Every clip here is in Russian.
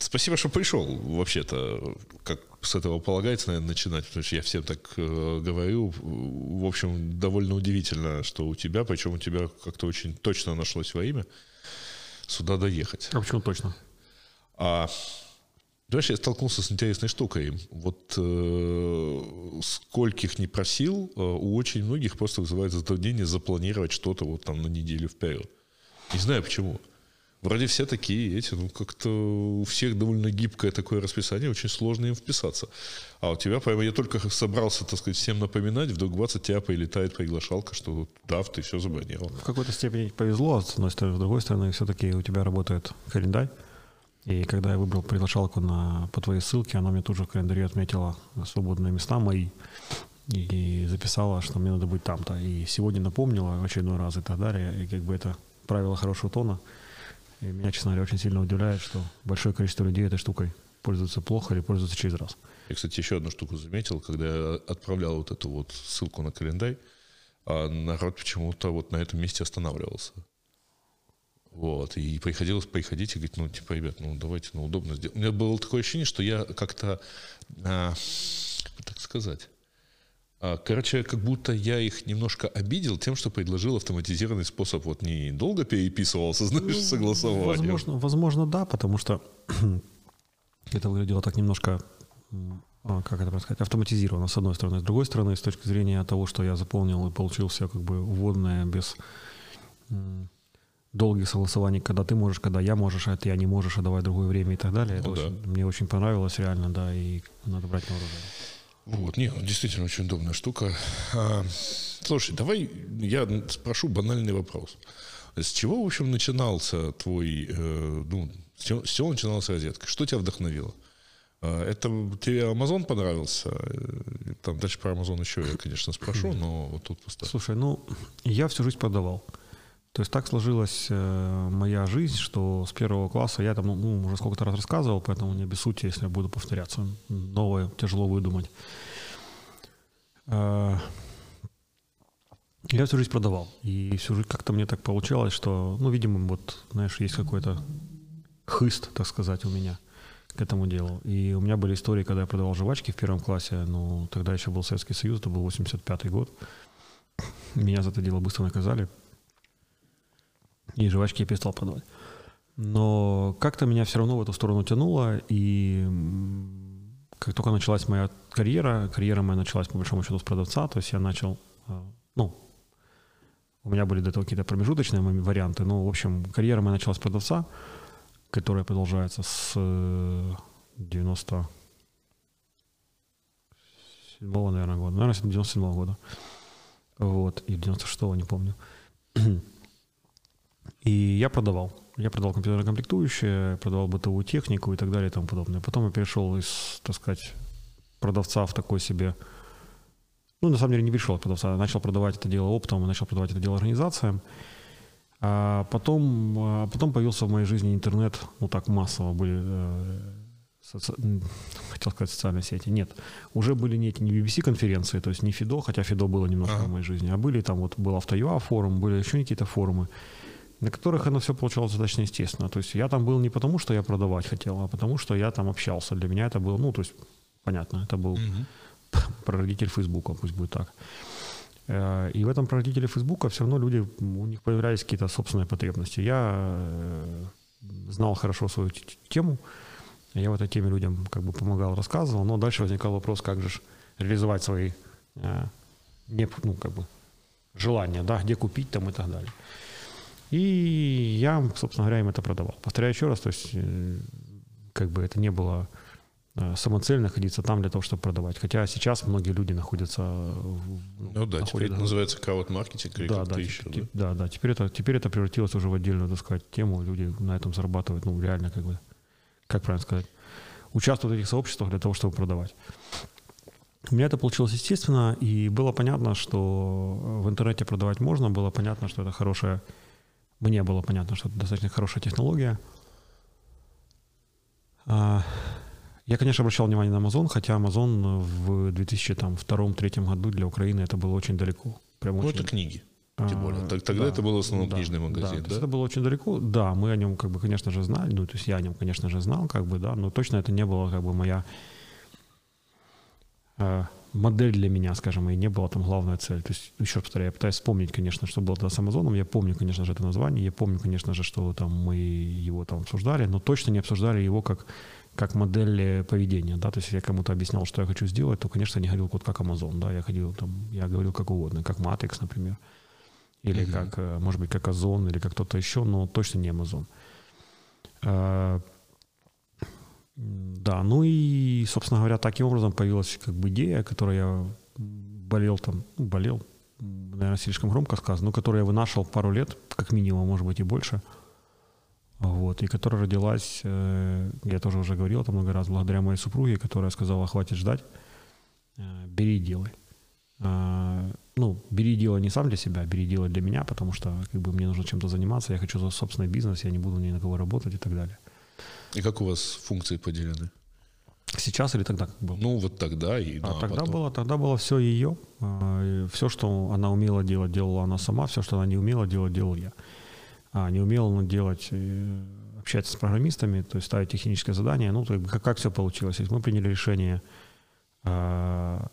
Спасибо, что пришел. Вообще-то, как с этого полагается, наверное, начинать, потому что я всем так э, говорю. В общем, довольно удивительно, что у тебя, причем у тебя как-то очень точно нашлось во имя сюда доехать. А почему точно? А Знаешь, я столкнулся с интересной штукой. Вот э, скольких не просил, э, у очень многих просто вызывает затруднение запланировать что-то вот там на неделю вперед. Не знаю почему. Вроде все такие эти, ну как-то у всех довольно гибкое такое расписание, очень сложно им вписаться. А у тебя, прямо я только собрался, так сказать, всем напоминать, вдруг 20 тебя прилетает приглашалка, что да, ты все забронировал. В какой-то степени повезло, с одной стороны, с другой стороны, все-таки у тебя работает календарь. И когда я выбрал приглашалку на, по твоей ссылке, она мне тут же в календаре отметила свободные места мои и записала, что мне надо быть там-то. И сегодня напомнила очередной раз и так далее. И как бы это правило хорошего тона – и меня, честно говоря, очень сильно удивляет, что большое количество людей этой штукой пользуются плохо или пользуются через раз. Я, кстати, еще одну штуку заметил, когда я отправлял вот эту вот ссылку на календарь, а народ почему-то вот на этом месте останавливался. Вот, и приходилось приходить и говорить, ну, типа, ребят, ну, давайте, ну, удобно сделать. У меня было такое ощущение, что я как-то, а, так сказать, короче, как будто я их немножко обидел тем, что предложил автоматизированный способ. Вот не долго переписывался, знаешь, ну, согласование. Возможно, возможно, да, потому что это выглядело так немножко, а, как это сказать, автоматизировано, с одной стороны. С другой стороны, с точки зрения того, что я заполнил и получил все как бы вводное без долгих согласований, когда ты можешь, когда я можешь, а ты я не можешь, а давай другое время и так далее. Ну, это да. очень, мне очень понравилось реально, да, и надо брать на вооружение. Вот, нет, действительно очень удобная штука. А, слушай, давай я спрошу банальный вопрос. С чего, в общем, начинался твой, э, ну, с чего, с чего начиналась розетка? Что тебя вдохновило? А, это тебе Amazon понравился? Э, там дальше про Amazon еще я, конечно, спрошу, но вот тут поставь. Слушай, ну, я всю жизнь продавал. То есть так сложилась э, моя жизнь, что с первого класса я там ну, уже сколько-то раз рассказывал, поэтому не обессудьте, если я буду повторяться. Новое тяжело выдумать. Э, я всю жизнь продавал. И всю жизнь как-то мне так получалось, что, ну, видимо, вот, знаешь, есть какой-то хыст, так сказать, у меня к этому делу. И у меня были истории, когда я продавал жвачки в первом классе, ну, тогда еще был Советский Союз, это был 85-й год. Меня за это дело быстро наказали, и жвачки я перестал продавать. Но как-то меня все равно в эту сторону тянуло, и как только началась моя карьера, карьера моя началась по большому счету с продавца, то есть я начал, а, ну, у меня были до этого какие-то промежуточные варианты, но, в общем, карьера моя началась с продавца, которая продолжается с 90 седьмого, наверное, года. Наверное, 97 -го года. Вот. И 96-го, не помню. И я продавал. Я продавал компьютерные комплектующие, продавал бытовую технику и так далее и тому подобное. Потом я перешел из, так сказать, продавца в такой себе... Ну, на самом деле, не перешел от продавца. Я начал продавать это дело оптом, начал продавать это дело организациям. А потом, а потом появился в моей жизни интернет, ну так массово были, э, соци... хотел сказать социальные сети, нет, уже были не эти, не BBC-конференции, то есть не Фидо, хотя Фидо было немножко ага. в моей жизни, а были там вот, был Автоюа форум, были еще какие-то форумы на которых оно все получалось достаточно естественно. То есть я там был не потому, что я продавать хотел, а потому, что я там общался. Для меня это было, ну, то есть, понятно, это был угу. прародитель Фейсбука, пусть будет так. Э, и в этом прародителе Фейсбука все равно люди, у них появлялись какие-то собственные потребности. Я э, знал хорошо свою тему, я в этой теме людям как бы помогал, рассказывал, но дальше возникал вопрос, как же реализовать свои э, не, ну, как бы, желания, да, где купить там и так далее. И я, собственно говоря, им это продавал. Повторяю еще раз, то есть э, как бы это не было э, самоцель находиться там для того, чтобы продавать. Хотя сейчас многие люди находятся... Ну, да, находят, теперь это называется крауд-маркетинг или да, да, еще. Теперь, да? да, да. Теперь это, теперь это превратилось уже в отдельную, так сказать, тему. Люди на этом зарабатывают, ну, реально, как бы, как правильно сказать, участвуют в этих сообществах для того, чтобы продавать. У меня это получилось естественно, и было понятно, что в интернете продавать можно, было понятно, что это хорошая мне было понятно, что это достаточно хорошая технология. А, я, конечно, обращал внимание на Amazon, хотя Amazon в 2002-2003 году для Украины это было очень далеко. Прям ну, очень... это книги. Тем более. Так, тогда да, это был основной да, книжный магазин, да? да? это было очень далеко. Да, мы о нем, как бы, конечно же, знали. Ну, то есть я о нем, конечно же, знал, как бы, да, но точно это не было, как бы, моя э, модель для меня, скажем, и не была там главная цель. То есть, еще раз повторяю, я пытаюсь вспомнить, конечно, что было тогда с Амазоном. Я помню, конечно же, это название. Я помню, конечно же, что там мы его там обсуждали, но точно не обсуждали его как как модель поведения, да, то есть я кому-то объяснял, что я хочу сделать, то, конечно, не говорил вот как Amazon, да, я ходил там, я говорил как угодно, как Matrix, например, или mm-hmm. как, э, может быть, как Озон, или как кто-то еще, но точно не Amazon. А, да, ну и, собственно говоря, таким образом появилась как бы идея, которую я болел там, ну, болел, наверное, слишком громко сказано, но которую я вынашивал пару лет, как минимум, может быть, и больше – вот, и которая родилась, э, я тоже уже говорил там много раз, благодаря моей супруге, которая сказала, хватит ждать, э, бери и делай. Э, ну, бери и делай не сам для себя, бери и делай для меня, потому что как бы мне нужно чем-то заниматься, я хочу за собственный бизнес, я не буду ни на кого работать и так далее. И как у вас функции поделены? Сейчас или тогда как было? Ну, вот тогда и а, ну, а тогда потом. было, тогда было все ее. Все, что она умела делать, делала она сама. Все, что она не умела делать, делал я а, не умел он делать, э, общаться с программистами, то есть ставить техническое задание. Ну, то есть, как, как все получилось? Есть мы приняли решение а,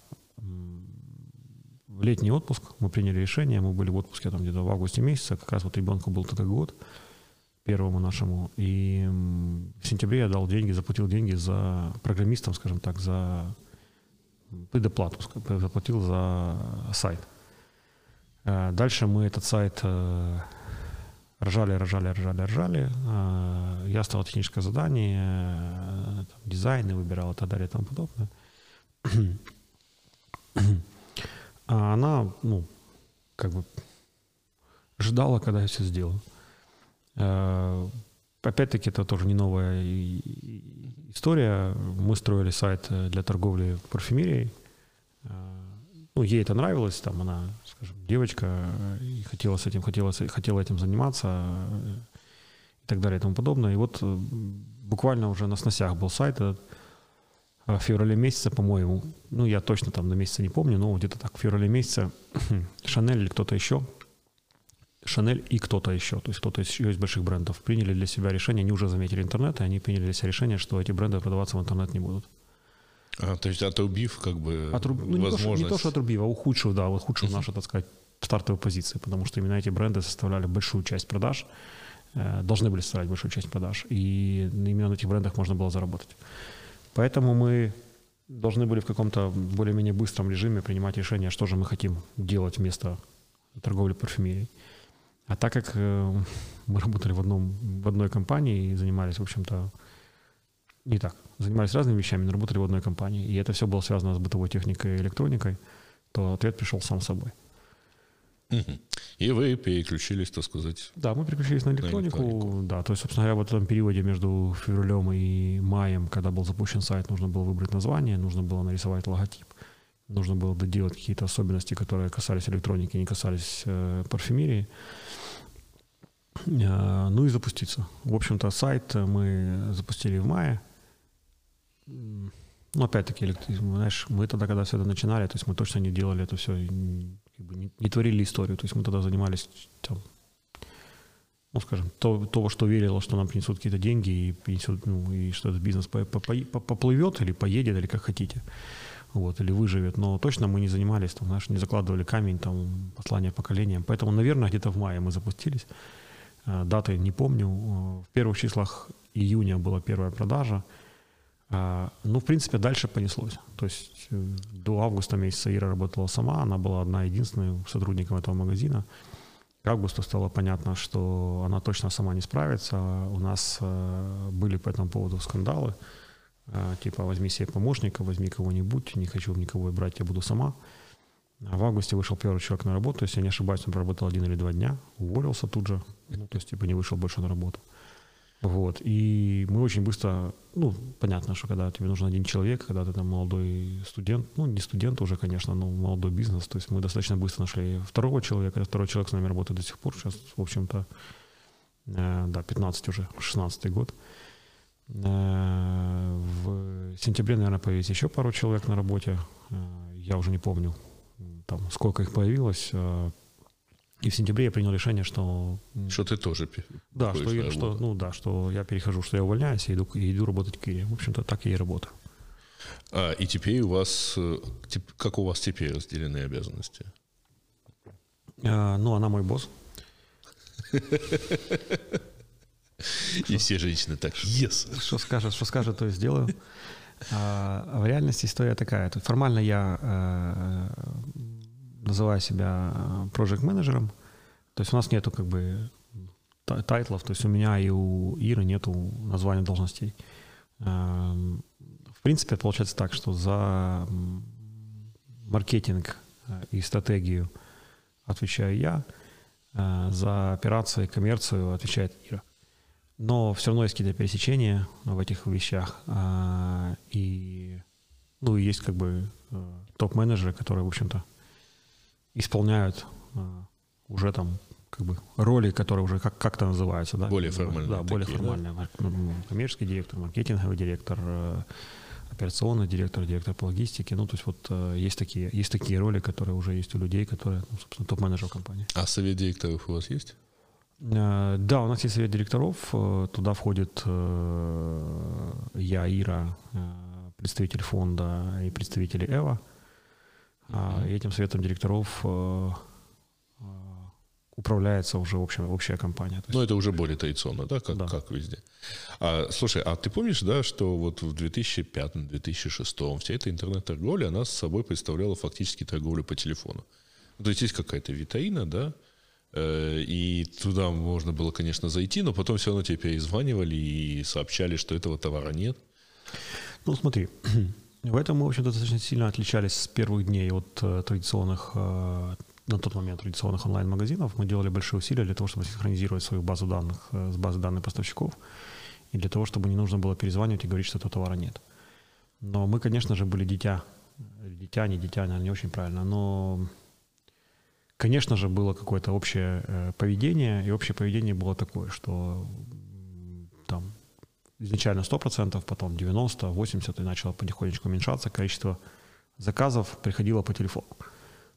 в летний отпуск, мы приняли решение, мы были в отпуске там где-то в августе месяце, как раз вот ребенку был тогда год, первому нашему, и в сентябре я дал деньги, заплатил деньги за программистам, скажем так, за предоплату, заплатил за сайт. А, дальше мы этот сайт э, ржали, ржали, ржали, ржали. А, я стал техническое задание, э, там, дизайны выбирал и так далее и тому подобное. А она, ну, как бы ждала, когда я все сделаю. А, опять-таки, это тоже не новая история. Мы строили сайт для торговли парфюмерией. Ну, ей это нравилось, там она скажем, девочка э, и хотела с этим, хотела, хотела этим заниматься э, и так далее и тому подобное. И вот э, буквально уже на сносях был сайт этот, в феврале месяце, по-моему, ну, я точно там на месяце не помню, но где-то так в феврале месяце Шанель или кто-то еще, Шанель и кто-то еще, то есть кто-то еще из больших брендов приняли для себя решение, они уже заметили интернет, и они приняли для себя решение, что эти бренды продаваться в интернет не будут. А, то есть отрубив как бы Отруб... ну, не, то, что, не то, что отрубив, а ухудшив, да, ухудшив нашу, так сказать, стартовую позицию, потому что именно эти бренды составляли большую часть продаж, э, должны были составлять большую часть продаж, и именно на этих брендах можно было заработать. Поэтому мы должны были в каком-то более-менее быстром режиме принимать решение, что же мы хотим делать вместо торговли парфюмерией. А так как э, мы работали в, одном, в одной компании и занимались, в общем-то, не так. Занимались разными вещами, но работали в одной компании. И это все было связано с бытовой техникой и электроникой, то ответ пришел сам собой. И вы переключились, так сказать. Да, мы переключились на электронику, на электронику. Да, то есть, собственно говоря, в этом периоде между февралем и маем, когда был запущен сайт, нужно было выбрать название, нужно было нарисовать логотип, нужно было доделать какие-то особенности, которые касались электроники, не касались э, парфюмерии. Э, ну и запуститься. В общем-то, сайт мы запустили в мае. Ну, опять-таки, знаешь, мы тогда, когда все это начинали, то есть мы точно не делали это все, как бы не, не творили историю. То есть мы тогда занимались, там, ну, скажем, то, того, что верило, что нам принесут какие-то деньги и, принесут, ну, и что этот бизнес по, по, по, поплывет или поедет, или как хотите, вот, или выживет. Но точно мы не занимались, там, знаешь, не закладывали камень, там, послание поколениям. Поэтому, наверное, где-то в мае мы запустились. Э, даты не помню. Э, в первых числах июня была первая продажа. А, ну, в принципе, дальше понеслось. То есть э, до августа месяца Ира работала сама, она была одна единственная сотрудником этого магазина. К августу стало понятно, что она точно сама не справится. У нас э, были по этому поводу скандалы. Э, типа, возьми себе помощника, возьми кого-нибудь, не хочу никого брать, я буду сама. А в августе вышел первый человек на работу, если я не ошибаюсь, он проработал один или два дня, уволился тут же, ну, то есть, типа, не вышел больше на работу. Вот. И мы очень быстро, ну, понятно, что когда тебе нужен один человек, когда ты там молодой студент, ну, не студент уже, конечно, но молодой бизнес, то есть мы достаточно быстро нашли второго человека, второй человек с нами работает до сих пор, сейчас, в общем-то, э, да, 15 уже, 16 год. Э, в сентябре, наверное, появились еще пару человек на работе, э, я уже не помню, там, сколько их появилось, э, И в сентябре я принял решение, что... Что ты тоже Да, что, я, что, ну, да, что я перехожу, что я увольняюсь и иду, и иду работать в Кире. В общем-то, так я и работаю. А, и теперь у вас... Э, как у вас теперь разделены обязанности? А, ну, она мой босс. И все женщины так, yes. Что скажет, что скажет, то и сделаю. А в реальности история такая. Формально я э, называю себя проект менеджером То есть у нас нету как бы тайтлов, то есть у меня и у Иры нету названия должностей. Эм, в принципе, получается так, что за маркетинг э, и стратегию отвечаю я, э, за операции, коммерцию отвечает Ира. Но все равно есть какие-то пересечения в этих вещах. И, ну, есть как бы э, топ-менеджеры, которые, в общем-то, исполняют а, уже там как бы роли, которые уже как- как-то называются, да? Более формальные. Да, более такие, формальные. Да? Коммерческий директор, маркетинговый директор, э, операционный директор, директор по логистике. Ну, то есть вот э, есть такие, есть такие роли, которые уже есть у людей, которые, ну, собственно, топ-менеджер компании. А совет директоров у вас есть? Э, да, у нас есть совет директоров. Э, туда входит э, я, Ира, представитель фонда и представители Эва. Mm-hmm. И этим советом директоров управляется уже общая, общая компания. Ну, это уже более традиционно, да, как, да. как везде. А, слушай, а ты помнишь, да, что вот в 2005-2006 вся эта интернет-торговля, она с собой представляла фактически торговлю по телефону? Ну, то есть есть какая-то витаина, да, Э, и туда можно было, конечно, зайти, но потом все равно тебе перезванивали и сообщали, что этого товара нет. Ну, смотри, в этом мы, в общем-то, достаточно сильно отличались с первых дней от э, традиционных, э, на тот момент традиционных онлайн-магазинов. Мы делали большие усилия для того, чтобы синхронизировать свою базу данных с базой данных поставщиков, и для того, чтобы не нужно было перезванивать и говорить, что этого товара нет. Но мы, конечно же, были дитя. Дитя, не дитя, наверное, не очень правильно, но Конечно же, было какое-то общее э, поведение, и общее поведение было такое, что изначально 100%, потом 90, 80, и начало потихонечку уменьшаться количество заказов приходило по телефону.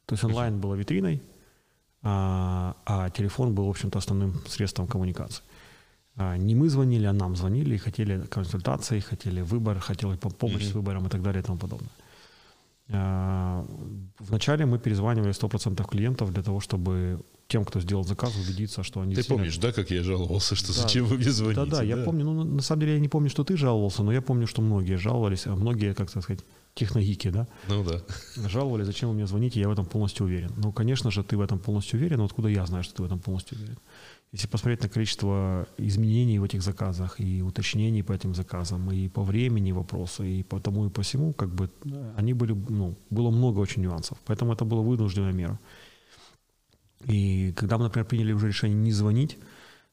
То есть онлайн было витриной, а, а телефон был, в общем-то, основным средством коммуникации. А, не мы звонили, а нам звонили и хотели консультации, хотели выбор, хотели помощь mm-hmm. с выбором и так далее и тому подобное. А, вначале мы перезванивали 100% клиентов для того, чтобы тем, кто сделал заказ, убедиться, что они... Ты помнишь, да, как я жаловался, что да. зачем вы мне звоните? Да, да, да, я помню. Ну, на самом деле я не помню, что ты жаловался, но я помню, что многие жаловались, а многие, как сказать, техногики, да? Ну да. Жаловались, зачем вы мне звоните, я в этом полностью уверен. Ну, конечно же, ты в этом полностью уверен, но откуда я знаю, что ты в этом полностью уверен? Если посмотреть на количество изменений в этих заказах и уточнений по этим заказам, и по времени вопроса, и по тому и по всему, как бы они были, ну, было много очень нюансов. Поэтому это была вынужденная мера. И когда мы, например, приняли уже решение не звонить,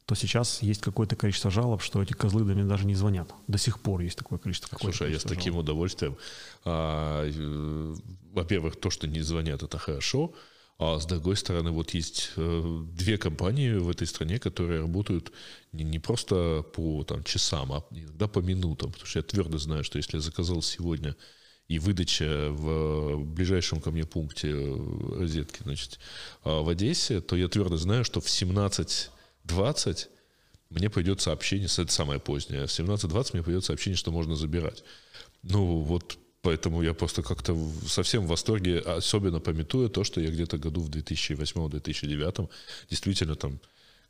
то сейчас есть какое-то количество жалоб, что эти козлы до меня даже не звонят. До сих пор есть такое количество. Слушай, а я с таким жалоб. удовольствием. А, э, во-первых, то, что не звонят, это хорошо. А с другой стороны, вот есть э, две компании в этой стране, которые работают не, не просто по там, часам, а иногда по минутам. Потому что я твердо знаю, что если я заказал сегодня и выдача в ближайшем ко мне пункте э, розетки, значит, а в Одессе, то я твердо знаю, что в 17.20 мне пойдет сообщение, это самое позднее, в 17.20 мне пойдет сообщение, что можно забирать. Ну, вот Поэтому я просто как-то совсем в восторге, особенно пометуя то, что я где-то году в 2008-2009 действительно там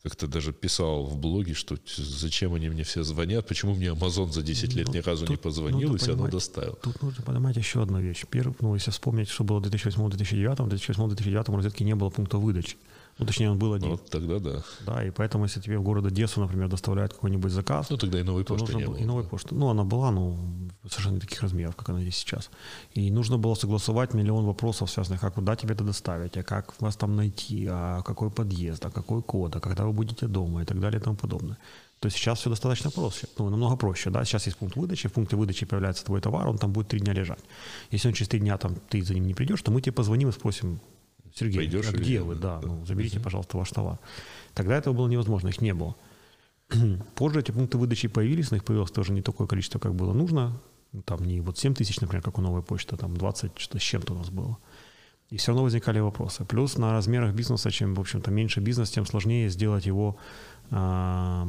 как-то даже писал в блоге, что зачем они мне все звонят, почему мне Amazon за 10 лет ну, ни разу тут, не позвонил ну, и все равно доставил. Тут нужно понимать еще одну вещь. Первый, ну, если вспомнить, что было в 2008-2009, в 2008-2009 розетки не было пункта выдачи. Ну, точнее, он был один. Вот тогда да. Да, и поэтому, если тебе в город Одессу, например, доставляют какой-нибудь заказ... Ну, тогда и новой почты не было. И новой почты. Ну, она была, ну, совершенно не таких размеров, как она есть сейчас. И нужно было согласовать миллион вопросов, связанных, как куда тебе это доставить, а как вас там найти, а какой подъезд, а какой код, а когда вы будете дома и так далее и тому подобное. То есть сейчас все достаточно проще, ну, намного проще, да, сейчас есть пункт выдачи, в пункте выдачи появляется твой товар, он там будет три дня лежать. Если он через три дня там ты за ним не придешь, то мы тебе позвоним и спросим, Сергей, Пойдешь а где вы, да, ну, заберите, пожалуйста, ваш товар. Тогда этого было невозможно, их не было. Позже эти пункты выдачи появились, но их появилось тоже не такое количество, как было нужно. Там не вот 7 тысяч, например, как у новой почты, там 20 что с чем-то у нас было. И все равно возникали вопросы. Плюс на размерах бизнеса, чем, в общем-то, меньше бизнес, тем сложнее сделать его а,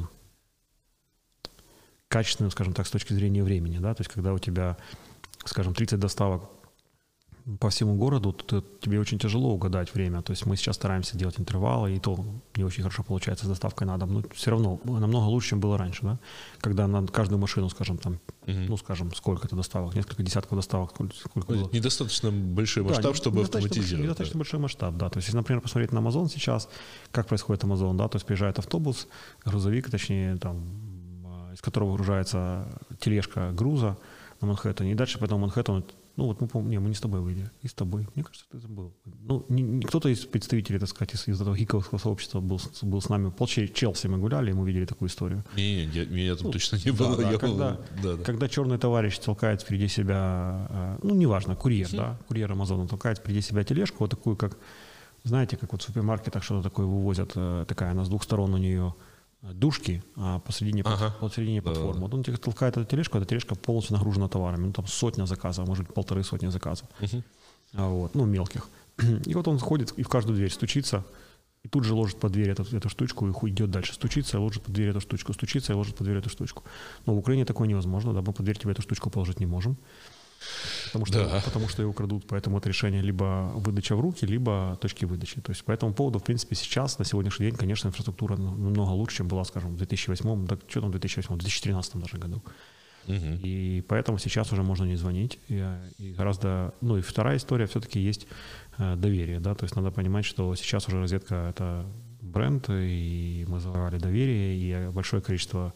качественным, скажем так, с точки зрения времени. Да? То есть, когда у тебя, скажем, 30 доставок по всему городу, то тебе очень тяжело угадать время. То есть мы сейчас стараемся делать интервалы, и то не очень хорошо получается с доставкой на дом. Но все равно намного лучше, чем было раньше, да? Когда на каждую машину, скажем, там, угу. ну, скажем, сколько-то доставок, несколько десятков доставок, сколько было. Недостаточно большой масштаб, да, чтобы автоматизировать. Недостаточно да. большой масштаб, да. То есть, если, например, посмотреть на Amazon сейчас, как происходит Amazon, да, то есть приезжает автобус, грузовик, точнее, там, а, из которого выгружается тележка груза на Манхэттене, и дальше потом Манхэттен ну вот мы помним, не, мы не с тобой были, и с тобой. Мне кажется, ты забыл. Ну, не, не, кто-то из представителей, так сказать, из, из этого гиковского сообщества был, был с нами. Пол Челси мы гуляли, и мы видели такую историю. Не, не, меня там ну, точно не было. Да, я когда, да, да. когда черный товарищ толкает впереди себя, а, ну, неважно, курьер, да, курьер Амазона толкает впереди себя тележку, вот такую, как, знаете, как вот в супермаркетах что-то такое вывозят, э, такая, она с двух сторон у нее душки, а посередине, ага. посередине платформы. Да. Вот он толкает эту тележку, эта тележка полностью нагружена товарами. Ну, там сотня заказов, может быть, полторы сотни заказов. Угу. А вот, ну, мелких. И вот он ходит и в каждую дверь стучится, и тут же ложит под дверь эту, эту штучку и идет дальше. Стучится, и ложит под дверь эту штучку, стучится и ложит под дверь эту штучку. Но в Украине такое невозможно, да, мы под дверь тебе эту штучку положить не можем. Потому что, да. потому что его крадут, поэтому это решение либо выдача в руки, либо точки выдачи. То есть по этому поводу, в принципе, сейчас, на сегодняшний день, конечно, инфраструктура намного лучше, чем была, скажем, в 2008, да, что там в 2008, в 2013 даже году. Угу. И поэтому сейчас уже можно не звонить. И, и гораздо, ну и вторая история все-таки есть э, доверие, да, то есть надо понимать, что сейчас уже розетка это бренд, и мы завоевали доверие, и большое количество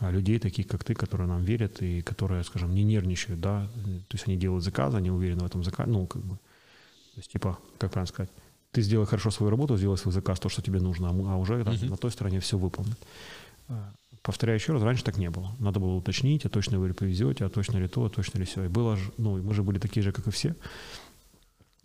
людей, таких как ты, которые нам верят и которые, скажем, не нервничают, да, то есть они делают заказы, они уверены в этом заказе, ну, как бы, то есть, типа, как правильно сказать, ты сделай хорошо свою работу, сделай свой заказ, то, что тебе нужно, а уже да, uh-huh. на той стороне все выполнит. А, повторяю еще раз, раньше так не было. Надо было уточнить, а точно вы ли повезете, а точно ли то, а точно ли все. И было же, ну, мы же были такие же, как и все.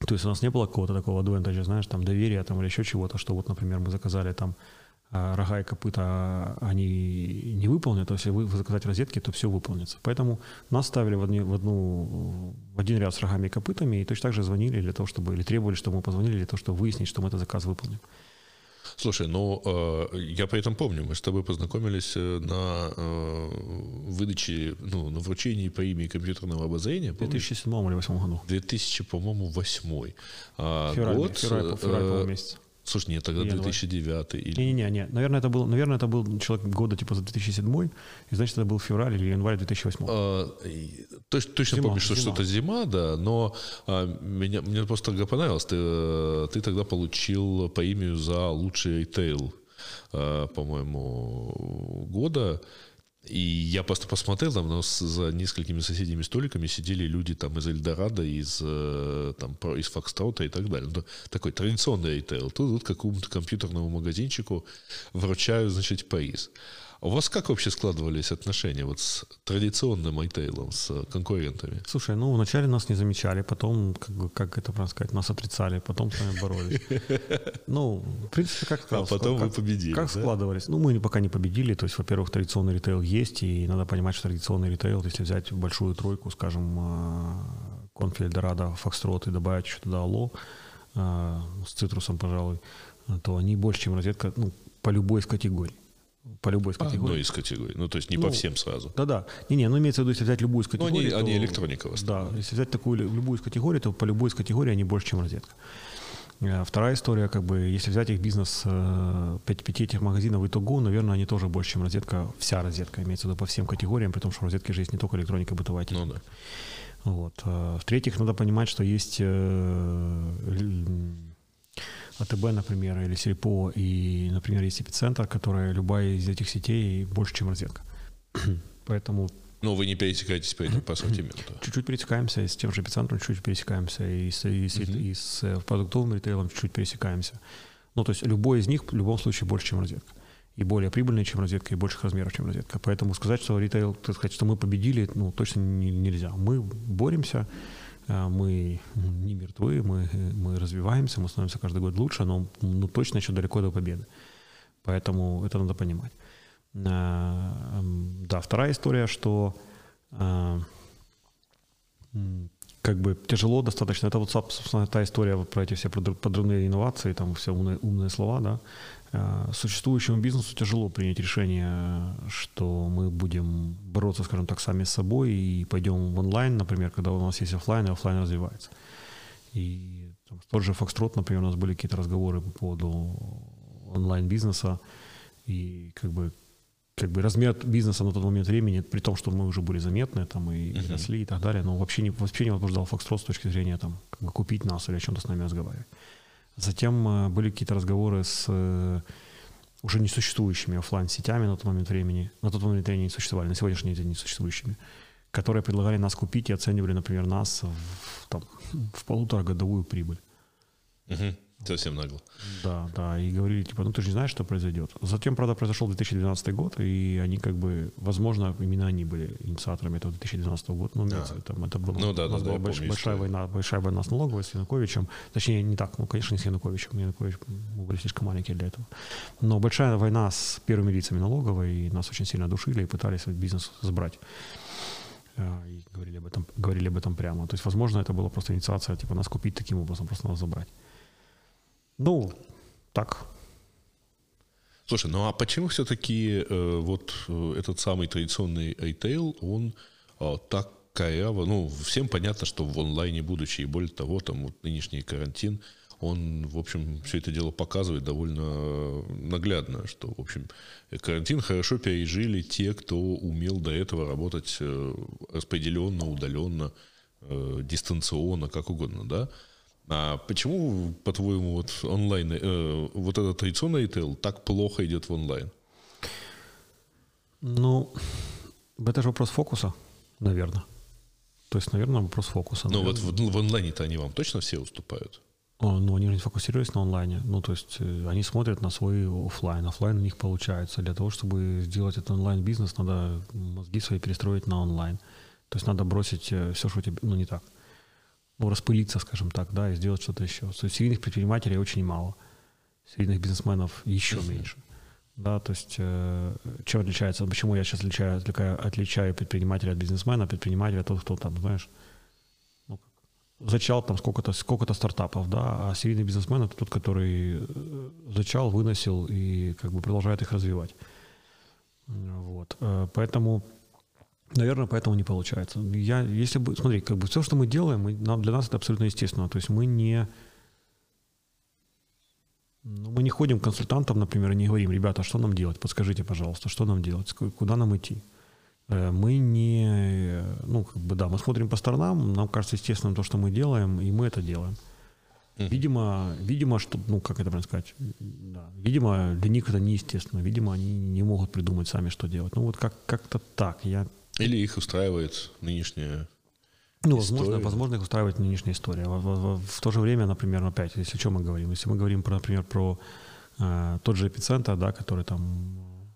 То есть у нас не было какого-то такого advantage, знаешь, там доверия там, или еще чего-то, что вот, например, мы заказали там а рога и копыта они не выполнят, есть если вы заказать розетки, то все выполнится. Поэтому нас ставили в, одни, в, одну, в один ряд с рогами и копытами, и точно так же звонили для того, чтобы, или требовали, чтобы мы позвонили для того, чтобы выяснить, что мы этот заказ выполним. Слушай, ну э, я при этом помню, мы с тобой познакомились э, на э, выдаче, ну, на вручении по имени компьютерного обозрения. В 2007 или 2008 году. 2000, по-моему, 8 а, февраль, год. Февраль, февраль, февраль месяц. Слушай, нет, тогда 2009 или... Не-не-не, не. наверное, это был, наверное, это был человек года типа за 2007, и значит, это был февраль или январь 2008. А, точно точно зима, помню, что зима. что-то зима, да, но а, меня, мне просто тогда понравилось. Ты, ты тогда получил премию за лучший ритейл, а, по-моему, года. И я просто посмотрел, там но за несколькими соседними столиками сидели люди там из Эльдорадо, из, э, там, из Фокстаута и так далее. Ну, такой традиционный ритейл. Тут, тут какому-то компьютерному магазинчику вручают, значит, приз. У вас как вообще складывались отношения вот с традиционным айтейлом, с конкурентами? Слушай, ну вначале нас не замечали, потом, как, бы, как это правильно сказать, нас отрицали, потом с нами боролись. Ну, в принципе, как А потом вы победили, Как складывались? Ну, мы пока не победили, то есть, во-первых, традиционный ритейл есть, и надо понимать, что традиционный ритейл, если взять большую тройку, скажем, а, Конфи, Эльдорадо, Фокстрот и добавить еще туда Алло, а, с цитрусом, пожалуй, то они больше, чем розетка, ну, по любой из категорий по любой из категорий. По одной из категорий, ну то есть не ну, по всем сразу. Да-да. Не-не, ну имеется в виду, если взять любую из категорий. Ну они, то, они электроника в основном. Да, если взять такую любую из категорий, то по любой из категорий они больше, чем розетка. Э, вторая история, как бы, если взять их бизнес, э, пяти этих магазинов итого, наверное, они тоже больше, чем розетка, вся розетка, имеется в виду по всем категориям, при том, что в розетке же есть не только электроника, бытовая техника. Ну да. Вот. Э, в-третьих, надо понимать, что есть АТБ, например, или Сельпо, и, например, есть эпицентр, которая любая из этих сетей больше, чем розетка. Поэтому но вы не пересекаетесь по, этому, по ассортименту. Чуть-чуть пересекаемся, с тем же эпицентром чуть-чуть пересекаемся, и с, и, с, uh-huh. и с э, продуктовым ритейлом чуть-чуть пересекаемся. Ну, то есть любой из них в любом случае больше, чем розетка. И более прибыльный, чем розетка, и больших размеров, чем розетка. Поэтому сказать, что ритейл, так сказать, что мы победили, ну, точно не, нельзя. Мы боремся, мы не мертвы, мы, мы развиваемся, мы становимся каждый год лучше, но ну, точно еще далеко до победы. Поэтому это надо понимать. А, да, вторая история, что а, как бы тяжело достаточно. Это вот, собственно, та история про эти все подрывные инновации, там все умные, умные слова, да. Э, существующему бизнесу тяжело принять решение, что мы будем бороться, скажем так, сами с собой и пойдем в онлайн, например, когда у нас есть офлайн, и офлайн развивается. И там, тот же Foxtrot, например, у нас были какие-то разговоры по поводу онлайн-бизнеса, и как бы как бы размер бизнеса на тот момент времени, при том, что мы уже были заметны там и uh-huh. росли и так далее, но вообще не, вообще не возбуждал Foxtrot с точки зрения там как бы купить нас или о чем-то с нами разговаривать. Затем э, были какие-то разговоры с э, уже несуществующими офлайн сетями на тот момент времени, на тот момент времени не существовали, на сегодняшний день несуществующими, которые предлагали нас купить и оценивали, например, нас в, там, в полуторагодовую прибыль. Угу. Совсем нагло. Да, да, и говорили, типа, ну ты же не знаешь, что произойдет. Затем, правда, произошел 2012 год, и они как бы, возможно, именно они были инициаторами этого 2012 года. Ну, а. там, это было, ну, да, у нас да, была да, больш, большая, война, большая война с налоговой, с Януковичем. Точнее, не так, ну, конечно, не с Януковичем. Янукович, мы были слишком маленькие для этого. Но большая война с первыми лицами налоговой, и нас очень сильно душили и пытались бизнес забрать а, и говорили об этом, говорили об этом прямо. То есть, возможно, это была просто инициация, типа, нас купить таким образом, просто нас забрать. Ну, так. Слушай, ну а почему все-таки э, вот э, этот самый традиционный ритейл, он э, так коряво, ну, всем понятно, что в онлайне будущее, и более того, там вот нынешний карантин, он, в общем, все это дело показывает довольно наглядно, что, в общем, карантин хорошо пережили те, кто умел до этого работать э, распределенно, удаленно, э, дистанционно, как угодно, да. А почему, по-твоему, вот онлайн, э, вот этот традиционный ритейл так плохо идет в онлайн? Ну, это же вопрос фокуса, наверное. То есть, наверное, вопрос фокуса. Ну вот в, в онлайне-то они вам точно все уступают? О, ну, они же не фокусируются на онлайне. Ну, то есть, э, они смотрят на свой офлайн. Офлайн у них получается. Для того, чтобы сделать этот онлайн-бизнес, надо мозги свои перестроить на онлайн. То есть, надо бросить э, все, что у тебя... Ну, не так ну, распылиться, скажем так, да, и сделать что-то еще. То есть серийных предпринимателей очень мало, серийных бизнесменов еще меньше. Да, то есть э, чем отличается, почему я сейчас отличаю, отличаю, отличаю предпринимателя от бизнесмена, предпринимателя тот, кто там, знаешь, ну, зачал там сколько-то сколько стартапов, да, а серийный бизнесмен это тот, который э, зачал, выносил и как бы продолжает их развивать. Вот. Э, поэтому Наверное, поэтому не получается. Я, если бы, смотри, как бы все, что мы делаем, мы, нам, для нас это абсолютно естественно. То есть мы не, ну, мы не ходим к консультантам, например, и не говорим, ребята, что нам делать? Подскажите, пожалуйста, что нам делать? Куда нам идти? Э, мы не, ну, как бы, да, мы смотрим по сторонам, нам кажется естественным то, что мы делаем, и мы это делаем. Видимо, видимо, что, ну, как это правильно сказать, да, видимо, для них это неестественно, видимо, они не могут придумать сами, что делать. Ну, вот как, как-то так, я или их устраивает нынешняя ну, возможно, история. возможно, их устраивает нынешняя история. В, в, в, то же время, например, опять, если о чем мы говорим, если мы говорим, про, например, про э, тот же эпицентр, да, который там,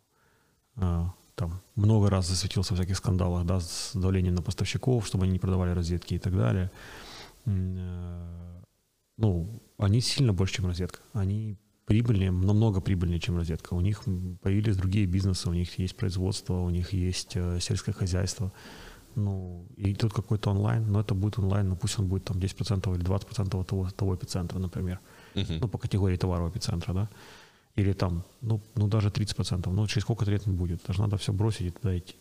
э, там много раз засветился в всяких скандалах, да, с давлением на поставщиков, чтобы они не продавали розетки и так далее. Э, ну, они сильно больше, чем розетка. Они прибыльнее, намного прибыльнее, чем розетка. У них появились другие бизнесы, у них есть производство, у них есть э, сельское хозяйство. Ну, и тут какой-то онлайн, но это будет онлайн, ну пусть он будет там 10% или 20% того, того эпицентра, например. Uh-huh. Ну, по категории товаров эпицентра, да. Или там, ну, ну даже 30%. Ну, через сколько лет не будет. Даже надо все бросить и туда идти.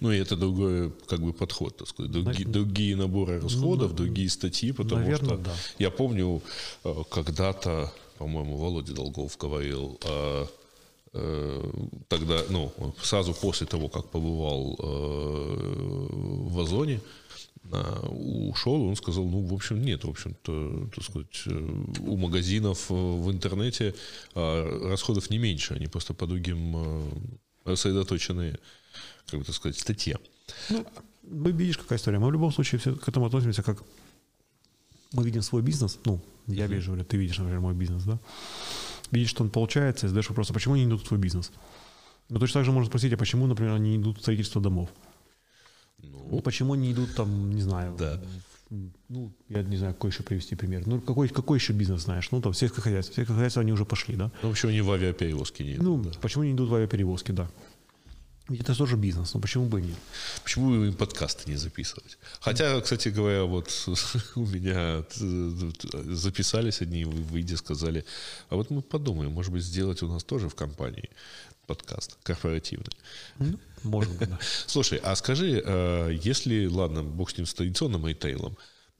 Ну, и это другой как бы подход, так сказать. Другие, Значит, другие наборы расходов, ну, другие статьи, потому наверное, что да. я помню, э, когда-то по-моему, Володя Долгов говорил, а, э, тогда, ну, сразу после того, как побывал э, в Озоне, ушел, он сказал, ну, в общем, нет, в общем-то, так сказать, э, у магазинов в интернете а, расходов не меньше, они просто по другим рассредоточенные, как бы так сказать, статье. Ну, видишь, какая история. Мы в любом случае все к этому относимся как мы видим свой бизнес, ну, я вижу, или ты видишь, например, мой бизнес, да, видишь, что он получается, и задаешь вопрос, а почему они идут в твой бизнес? Ну, точно так же можно спросить, а почему, например, они идут в строительство домов? Ну, ну почему они идут там, не знаю, да. ну, я не знаю, какой еще привести пример. Ну, какой, какой еще бизнес знаешь? Ну, там, сельское хозяйство. Сельское хозяйство они уже пошли, да? Ну, почему они в авиаперевозки не идут? Ну, да. почему не идут в авиаперевозки, да. Ведь это тоже бизнес, но почему бы и нет? Почему им подкасты не записывать? Хотя, кстати говоря, вот у меня э, записались одни, выйдя, сказали, а вот мы подумаем, может быть, сделать у нас тоже в компании подкаст корпоративный. Ну, может быть, да. Слушай, а скажи, э, если, ладно, бог с ним с традиционным ритейлом,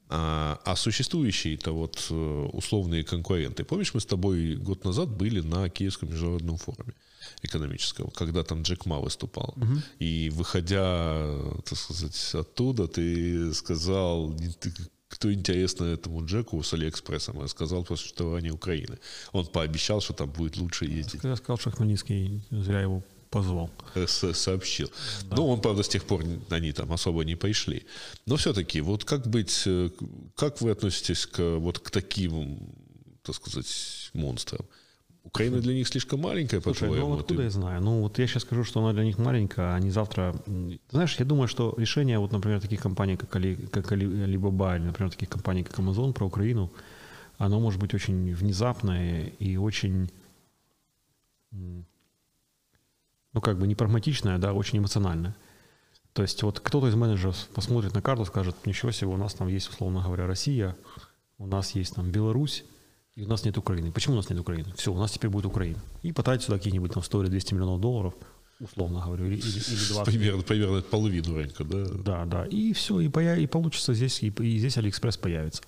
а, а существующие-то вот э, условные конкуренты. Помнишь, мы с тобой год назад были на Киевском международном форуме экономического, когда там Джек Ма выступал. Угу. И выходя, так сказать, оттуда, ты сказал, кто интересно этому Джеку с Алиэкспрессом, я сказал про существование Украины. Он пообещал, что там будет лучше ездить. Я сказал, что Хмельницкий зря его позвал. С сообщил. Да. Ну, он, правда, с тех пор они там особо не пришли. Но все-таки, вот как быть, э, как вы относитесь к, вот к таким, так сказать, монстрам? Украина для них слишком маленькая, по-твоему? ну откуда ты... я знаю? Ну вот я сейчас скажу, что она для них маленькая, а они завтра... Знаешь, я думаю, что решение, вот, например, таких компаний, как, Али, как Alibaba, или, например, таких компаний, как Amazon про Украину, оно может быть очень внезапное и очень ну, как бы не прагматичная, да, очень эмоциональная. То есть вот кто-то из менеджеров посмотрит на карту, скажет, ничего себе, у нас там есть, условно говоря, Россия, у нас есть там Беларусь, и у нас нет Украины. Почему у нас нет Украины? Все, у нас теперь будет Украина. И потратить сюда какие-нибудь там 100 или 200 миллионов долларов, условно говорю, или, или, или 20. Примерно, примерно половину рынка, да? Да, да. И все, и, поя- и получится здесь, и, и здесь Алиэкспресс появится.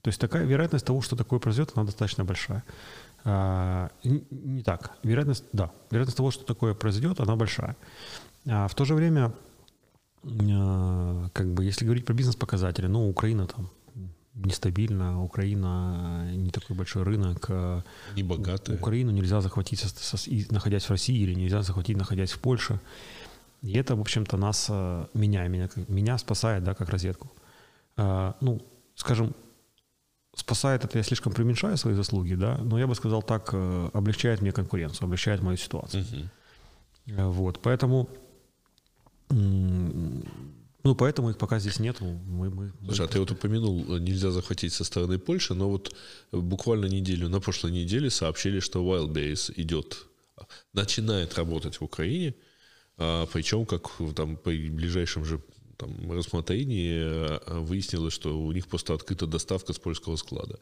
То есть такая вероятность того, что такое произойдет, она достаточно большая. А, не так. Вероятность, да, вероятность того, что такое произойдет, она большая. А в то же время, а, как бы, если говорить про бизнес-показатели, ну, Украина там нестабильна, Украина не такой большой рынок. А не богатая. Украину нельзя захватить, находясь в России, или нельзя захватить, находясь в Польше. И это, в общем-то, нас, меня, меня, меня спасает, да, как разведку. Ну, скажем, спасает это, я слишком преуменьшаю свои заслуги, да, но я бы сказал так, э, облегчает мне конкуренцию, облегчает мою ситуацию. Uh-huh. Вот, поэтому, ну, поэтому их пока здесь нет. Мы, мы, Слушай, а ты вот упомянул, э, нельзя захватить со стороны Польши, но вот буквально неделю, на прошлой неделе сообщили, что Wildberries идет, начинает работать в Украине, а, причем как там по ближайшим же там, рассмотрении э, выяснилось, что у них просто открыта доставка с польского склада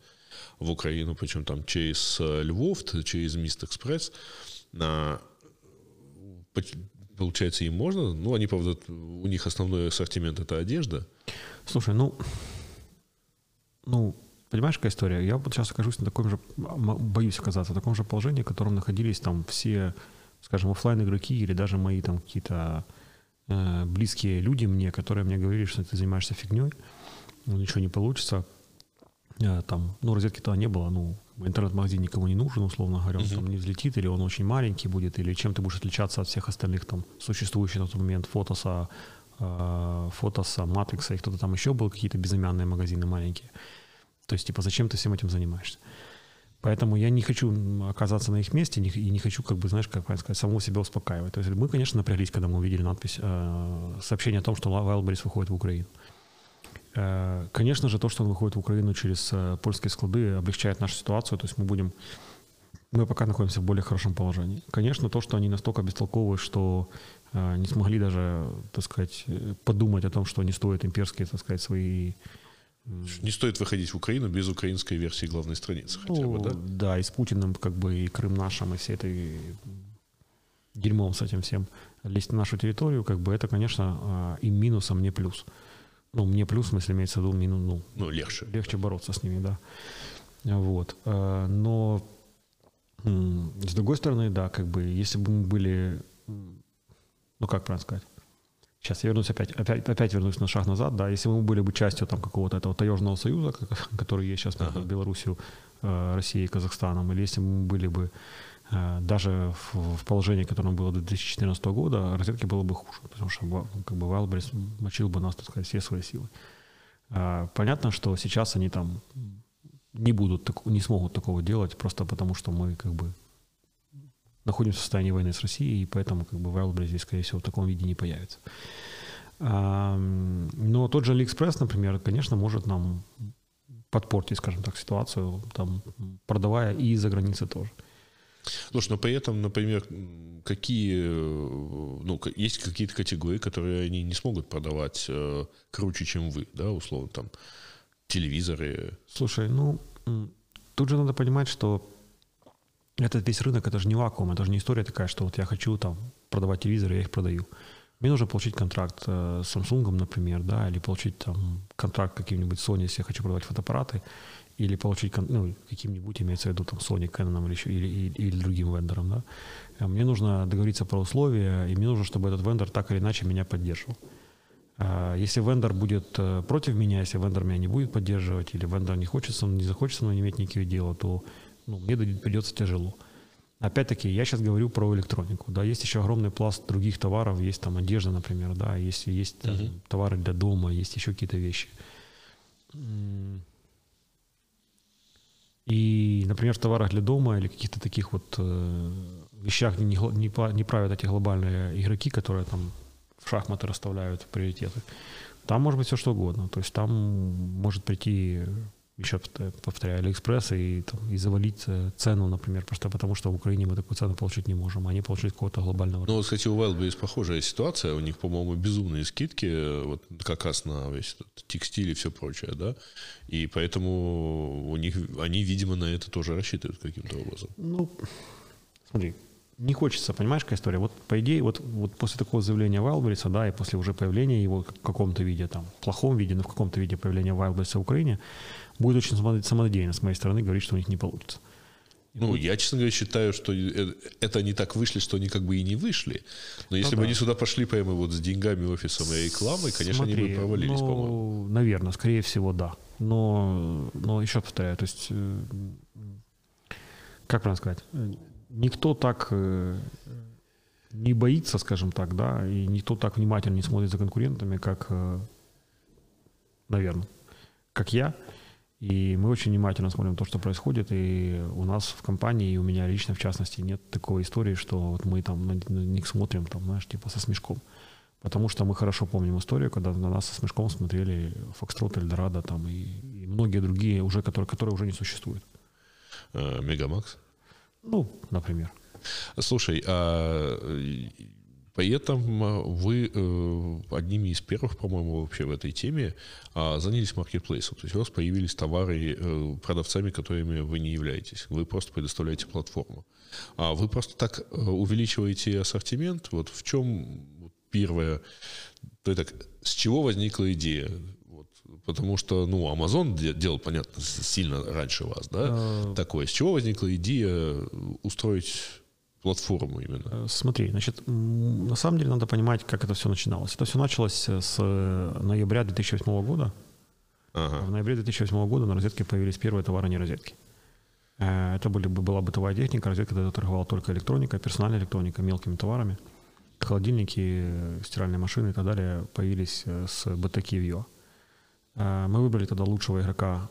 в Украину, причем там через э, Львов, через Мист Экспресс. На, получается, им можно. Ну, они, правда, у них основной ассортимент это одежда. Слушай, ну, ну, понимаешь, какая история? Я вот сейчас окажусь на таком же, боюсь оказаться в таком же положении, в котором находились там все, скажем, офлайн игроки или даже мои там какие-то Э, близкие люди мне, которые мне говорили, что ты занимаешься фигней, ну, ничего не получится. Э, там, ну, розетки то не было, ну, интернет-магазин никому не нужен, условно говоря, он uh-huh. там не взлетит, или он очень маленький будет, или чем ты будешь отличаться от всех остальных там существующих на тот момент фотоса, э, фотоса, матрикса, и кто-то там еще был, какие-то безымянные магазины маленькие. То есть, типа, зачем ты всем этим занимаешься? Поэтому я не хочу оказаться на их месте и не хочу, как бы, знаешь, как правильно сказать, самого себя успокаивать. То есть мы, конечно, напряглись, когда мы увидели надпись, э, сообщение о том, что Wildberries выходит в Украину. Э, конечно же, то, что он выходит в Украину через э, польские склады, облегчает нашу ситуацию. То есть мы будем... Мы пока находимся в более хорошем положении. Конечно, то, что они настолько бестолковые, что не смогли даже, так сказать, подумать о том, что они стоят имперские, так сказать, свои не стоит выходить в Украину без украинской версии главной страницы хотя бы, да? Да, и с Путиным, как бы, и Крым нашим, и всей этой дерьмом с этим всем лезть на нашу территорию, как бы, это, конечно, а, и минусом, не плюс. Ну, мне плюс, в смысле, имеется в виду, минус, ну, ну легче. Легче бороться с ними, да. Вот. А, но, с другой стороны, да, как бы, если бы мы были, ну, как правильно сказать, Сейчас я вернусь опять, опять, опять вернусь на шаг назад, да, если мы были бы частью там какого-то этого таежного союза, который есть сейчас между uh-huh. Белоруссией, э, Россией и Казахстаном, или если мы были бы э, даже в, в положении, которое было до 2014 года, разведки было бы хуже, потому что как бы Вайлбрис мочил бы нас, так сказать, все свои силы. А, понятно, что сейчас они там не будут, не смогут такого делать, просто потому что мы как бы находимся в состоянии войны с Россией, и поэтому как бы Wildberries здесь, скорее всего, в таком виде не появится. Но тот же AliExpress, например, конечно, может нам подпортить, скажем так, ситуацию, там, продавая и за границей тоже. Слушай, но при этом, например, какие, ну, есть какие-то категории, которые они не смогут продавать э, круче, чем вы, да, условно, там, телевизоры. Слушай, ну, тут же надо понимать, что этот весь рынок, это же не вакуум, это же не история такая, что вот я хочу там продавать телевизоры, я их продаю. Мне нужно получить контракт э, с Samsung, например, да, или получить там контракт каким-нибудь Sony, если я хочу продавать фотоаппараты, или получить, ну, каким-нибудь, имеется в виду, там, Sony, Canon или, еще, или, или, или другим вендором, да. Э, мне нужно договориться про условия, и мне нужно, чтобы этот вендор так или иначе меня поддерживал. А если вендор будет э, против меня, если вендор меня не будет поддерживать, или вендор не хочет, не захочет со мной иметь никаких дела, то ну, мне придется тяжело. Опять-таки, я сейчас говорю про электронику. Да, есть еще огромный пласт других товаров, есть там одежда, например, да, есть, есть uh-huh. товары для дома, есть еще какие-то вещи. И, например, в товарах для дома или каких-то таких вот э, вещах не, не, не правят эти глобальные игроки, которые там в шахматы расставляют приоритеты. Там может быть все что угодно. То есть там может прийти еще повторяю, Алиэкспресс и, там, и завалить э, цену, например, просто потому что в Украине мы такую цену получить не можем, они получить какого-то глобального. Ну, вот, кстати, у Wildberries похожая ситуация, у них, по-моему, безумные скидки, э, вот как раз на весь этот текстиль и все прочее, да, и поэтому у них, они, видимо, на это тоже рассчитывают каким-то образом. Ну, смотри, не хочется, понимаешь, какая история? Вот, по идее, вот, вот после такого заявления Wildberries, да, и после уже появления его в каком-то виде, там, в плохом виде, но в каком-то виде появления Wildberries в Украине, будет очень самонадеянно с моей стороны говорить, что у них не получится. Ну, я, честно говоря, считаю, что э, это они так вышли, что они как бы и не вышли. Но если ну, бы да. они сюда пошли прямо вот с деньгами, офисом и рекламой, конечно, Смотри, они бы провалились, ну, по-моему. Наверное, скорее всего, да. Но, но еще повторяю, то есть, э, как правильно сказать, никто так э, не боится, скажем так, да, и никто так внимательно не смотрит за конкурентами, как, наверное, как я. И мы очень внимательно смотрим то, что происходит. И у нас в компании, и у меня лично, в частности, нет такой истории, что вот мы там на, них смотрим, там, знаешь, типа со смешком. Потому что мы хорошо помним историю, когда на нас со смешком смотрели Фокстрот, Эльдорадо там, и, и многие другие, уже, которые, которые уже не существуют. Э, Мегамакс? Ну, например. Слушай, а при этом э, вы э, одними из первых, по-моему, вообще в этой теме а, занялись маркетплейсом. То есть у вас появились товары э, продавцами, которыми вы не являетесь. Вы просто предоставляете платформу. А вы просто так увеличиваете ассортимент. Вот в чем первое, то есть с чего возникла идея? Потому что, ну, Amazon делал, понятно, сильно раньше вас, да, а... такое. С чего возникла идея устроить платформу именно? Э, смотри, значит, на самом деле надо понимать, как это все начиналось. Это все началось э, с э, ноября 2008 года. Ага. В ноябре 2008 года на розетке появились первые товары не розетки. Это были, была бытовая техника, розетка тогда торговала только электроника, персональная электроника, мелкими товарами. Холодильники, стиральные машины и так далее появились с View. Мы выбрали тогда лучшего игрока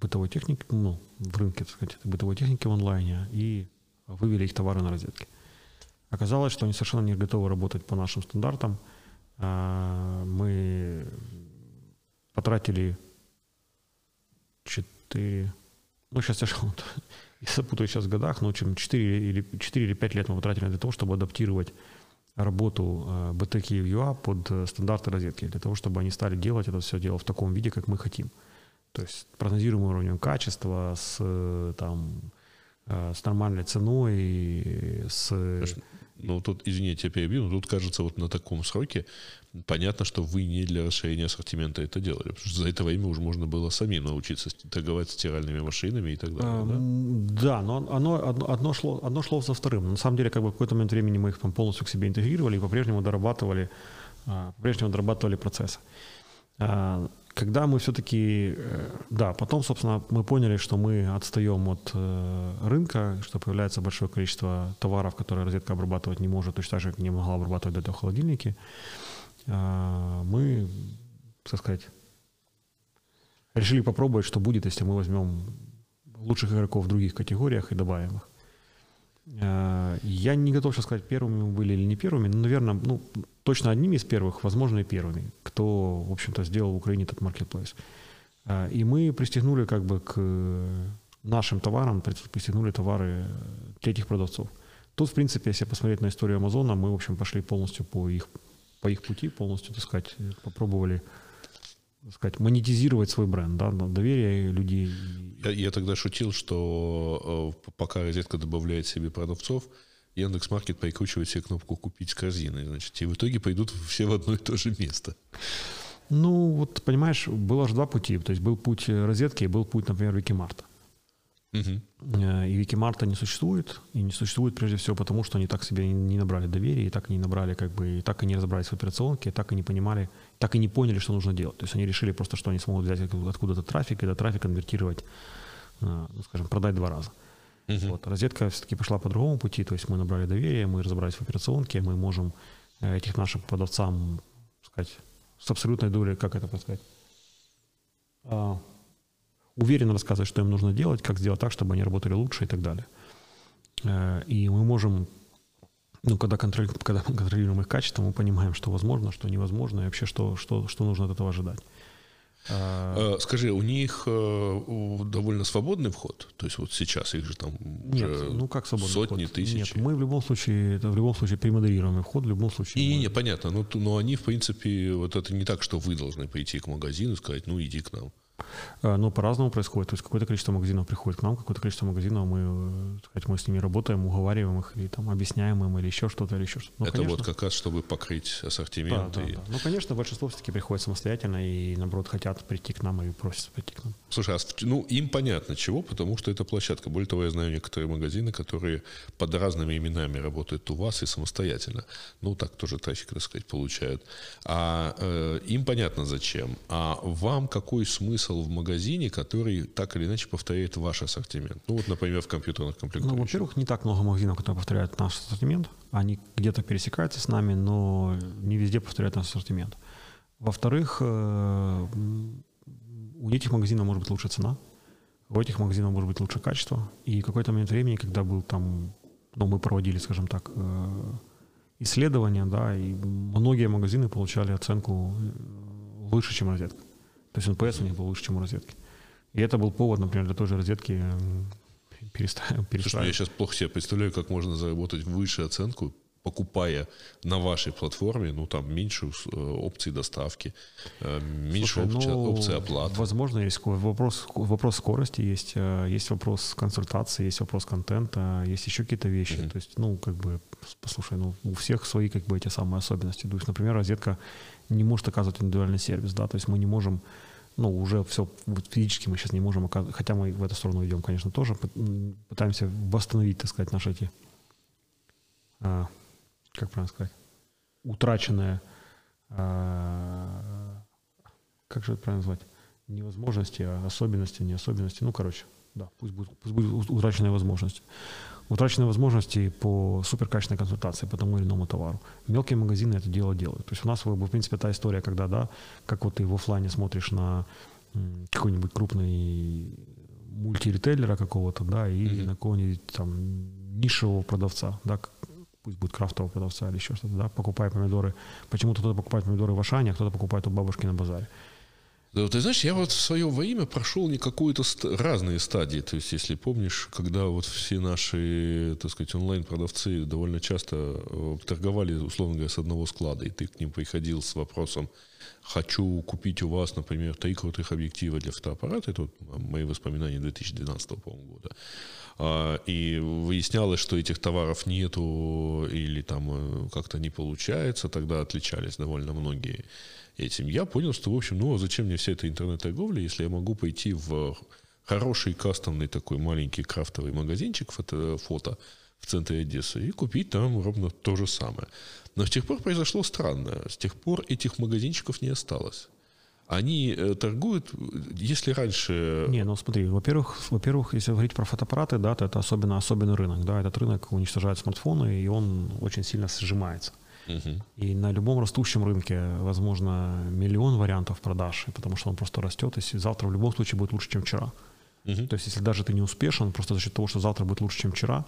бытовой техники, ну, в рынке, так сказать, бытовой техники в онлайне и вывели их товары на розетки. Оказалось, что они совершенно не готовы работать по нашим стандартам. А, мы потратили 4, ну сейчас я я запутаю сейчас в годах, но чем 4 или, 4 или 5 лет мы потратили для того, чтобы адаптировать работу BTK а, UA под э, стандарты розетки, для того, чтобы они стали делать это все дело в таком виде, как мы хотим. То есть прогнозируемым уровнем качества, с э, там, Э, с нормальной ценой, с... Ну, тут, извините, я перебью, но тут, кажется, вот на таком сроке понятно, что вы не для расширения ассортимента это делали, потому что за это время уже можно было самим научиться торговать стиральными машинами и так далее, а, да? Да, но оно, одно, одно, шло, одно шло за вторым. На самом деле, как бы в какой-то момент времени мы их там полностью к себе интегрировали и по-прежнему дорабатывали, а, по-прежнему дорабатывали процессы. Когда мы все-таки, э, да, потом, собственно, мы поняли, что мы отстаем от э, рынка, что появляется большое количество товаров, которые розетка обрабатывать не может, точно так же, как не могла обрабатывать до этого холодильники, а, мы, так сказать, решили попробовать, что будет, если мы возьмем лучших игроков в других категориях и добавим их. А, я не готов сейчас сказать, первыми мы были или не первыми, но, наверное, ну, точно одними из первых, возможно, и первыми, кто, в общем-то, сделал в Украине этот маркетплейс. А, и мы пристегнули как бы к нашим товарам, пристегнули товары третьих продавцов. Тут, в принципе, если посмотреть на историю Амазона, мы, в общем, пошли полностью по их, по их пути, полностью, так сказать, попробовали так сказать, монетизировать свой бренд, да, доверие людей. Я, я тогда шутил, что э, пока розетка добавляет себе продавцов, Яндекс.Маркет прикручивает себе кнопку «Купить с корзиной», значит, и в итоге пойдут все в одно и то же место. Ну, вот, понимаешь, было же два пути. То есть был путь розетки и был путь, например, Викимарта. Угу. И Викимарта не существует, и не существует прежде всего потому, что они так себе не набрали доверия, и так не набрали, как бы, и так и не разобрались в операционке, и так и не понимали, так и не поняли, что нужно делать. То есть они решили просто, что они смогут взять откуда-то трафик, и этот трафик конвертировать, э, ну, скажем, продать два раза. Угу. Вот. Розетка все-таки пошла по другому пути, то есть мы набрали доверие, мы разобрались в операционке, мы можем э, этих нашим продавцам, сказать, с абсолютной долей, как это сказать, а, уверенно рассказывать, что им нужно делать, как сделать так, чтобы они работали лучше и так далее. Э, и мы можем, ну, когда, контроль, когда мы контролируем их качество, мы понимаем, что возможно, что невозможно, и вообще, что, что, что нужно от этого ожидать. А, э, скажи, у них э, довольно свободный вход? То есть вот сейчас их же там Нет, ну как свободный сотни вход? тысяч? Нет, мы в любом случае, это в любом случае перемодерируемый вход, в любом случае. Не, мы... не, понятно, но, но они, в принципе, вот это не так, что вы должны прийти к магазину и сказать, ну иди к нам. Э, ну, по-разному происходит. То есть какое-то количество магазинов приходит к нам, какое-то количество магазинов мы, э, сказать, мы с ними работаем, уговариваем их, или там объясняем им, или еще что-то, или еще что-то. Ну, Это конечно, вот как раз, чтобы покрыть ассортимент. Да, да, и... да. Ну, конечно, большинство все-таки приходит самостоятельно и, наоборот, хотят прийти к нам и просят прийти к нам. Слушай, а, ну, им понятно чего, потому что это площадка. Более того, я знаю некоторые магазины, которые под разными именами работают у вас и самостоятельно. Ну, так тоже трафик, так сказать, получают. А э, им понятно зачем. А вам какой смысл в магазине который так или иначе повторяет ваш ассортимент. Ну вот, например, в компьютерных комплектующих. Ну, во-первых, не так много магазинов, которые повторяют наш ассортимент. Они где-то пересекаются с нами, но не везде повторяют наш ассортимент. Во-вторых, э, у этих магазинов может быть лучше цена, у этих магазинов может быть лучше качество. И какой-то момент времени, когда был там, ну, мы проводили, скажем так, э, исследования, да, и многие магазины получали оценку э, выше, чем розетка. То есть NPS у них был лучше, чем у розетки. И это был повод, например, для той же розетки переставить. Слушай, я сейчас плохо себе представляю, как можно заработать выше оценку, покупая на вашей платформе, ну, там, меньше э, опций доставки, э, меньше Слушай, опций, ну, опций оплаты. Возможно, есть вопрос, вопрос скорости, есть, э, есть вопрос консультации, есть вопрос контента, есть еще какие-то вещи. Mm-hmm. То есть, ну, как бы, послушай, ну, у всех свои, как бы, эти самые особенности. То есть, например, розетка не может оказывать индивидуальный сервис, да, то есть мы не можем ну, уже все физически мы сейчас не можем, хотя мы в эту сторону идем, конечно, тоже пытаемся восстановить, так сказать, наши эти, а, как правильно сказать, утраченные, а, как же это правильно назвать, невозможности, а особенности, не особенности, ну, короче, да, пусть будет, пусть будет утраченная возможность утраченные возможности по суперкачественной консультации по тому или иному товару. Мелкие магазины это дело делают. То есть у нас, в принципе, та история, когда, да, как вот ты в офлайне смотришь на какой-нибудь крупный мультиритейлера какого-то, да, и mm-hmm. на какого-нибудь там нишевого продавца, да, пусть будет крафтового продавца или еще что-то, да, покупая помидоры. Почему-то кто-то покупает помидоры в Ашане, а кто-то покупает у бабушки на базаре. Ты знаешь, я вот в свое время прошел не какую-то ст- разные стадии. То есть, если помнишь, когда вот все наши, так сказать, онлайн-продавцы довольно часто э, торговали, условно говоря, с одного склада, и ты к ним приходил с вопросом, хочу купить у вас, например, три крутых объектива для фотоаппарата, это вот мои воспоминания 2012 года, и выяснялось, что этих товаров нету или там э, как-то не получается, тогда отличались довольно многие этим, я понял, что, в общем, ну, а зачем мне вся эта интернет-торговля, если я могу пойти в хороший кастомный такой маленький крафтовый магазинчик фото, фото в центре Одессы и купить там ровно то же самое. Но с тех пор произошло странное. С тех пор этих магазинчиков не осталось. Они э, торгуют, если раньше... Не, ну смотри, во-первых, во-первых, если говорить про фотоаппараты, да, то это особенно особенный рынок, да, этот рынок уничтожает смартфоны, и он очень сильно сжимается. И на любом растущем рынке, возможно, миллион вариантов продаж, потому что он просто растет, и завтра в любом случае будет лучше, чем вчера. Угу. То есть, если даже ты не успешен, просто за счет того, что завтра будет лучше, чем вчера,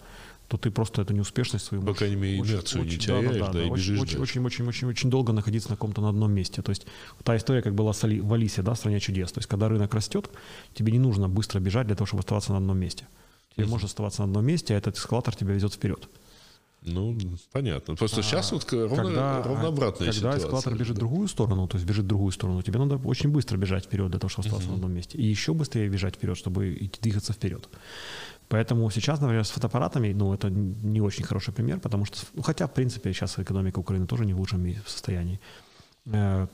то ты просто эту неуспешность свою... По крайней мере, инерцию не теряешь, да, да, да, да, и очень, очень, очень, очень, очень, очень долго находиться на каком-то на одном месте. То есть та история, как была в Алисе, да, в «Стране чудес». То есть когда рынок растет, тебе не нужно быстро бежать для того, чтобы оставаться на одном месте. Тебе можно оставаться на одном месте, а этот эскалатор тебя везет вперед. Ну, понятно. Просто а, сейчас вот ровно, когда, ровно обратная когда ситуация. Когда эскалатор бежит в другую сторону, то есть бежит в другую сторону, тебе надо очень быстро бежать вперед для того, чтобы остаться uh-huh. на одном месте. И еще быстрее бежать вперед, чтобы идти, двигаться вперед. Поэтому сейчас, например, с фотоаппаратами, ну, это не очень хороший пример, потому что, ну, хотя, в принципе, сейчас экономика Украины тоже не в лучшем состоянии. Э,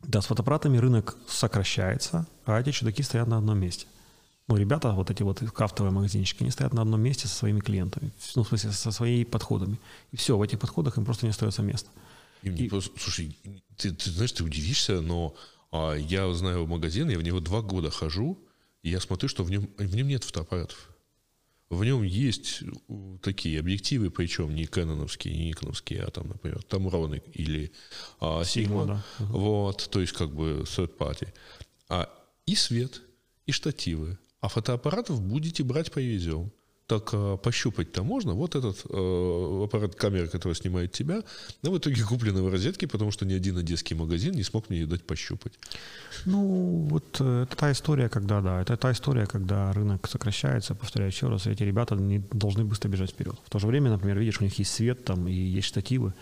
да, с фотоаппаратами рынок сокращается, а эти чудаки стоят на одном месте. Ну, ребята, вот эти вот крафтовые магазинчики, они стоят на одном месте со своими клиентами, ну, в смысле, со своими подходами. И все, в этих подходах им просто не остается места. И, и... Просто, слушай, ты, ты знаешь, ты удивишься, но а, я знаю магазин, я в него два года хожу, и я смотрю, что в нем, в нем нет фотоаппаратов. В нем есть такие объективы, причем не кэноновские, не никоновские, а там, например, Tamron или а, Sigma. Да. Вот, то есть как бы third party. А, и свет, и штативы. А фотоаппаратов будете брать повезем так э, пощупать-то можно. Вот этот э, аппарат камеры, который снимает тебя, но в итоге куплены в розетке, потому что ни один одесский магазин не смог мне ее дать пощупать. Ну, вот э, это та история, когда, да, это та история, когда рынок сокращается, повторяю еще раз, эти ребята не должны быстро бежать вперед. В то же время, например, видишь, у них есть свет там и есть штативы,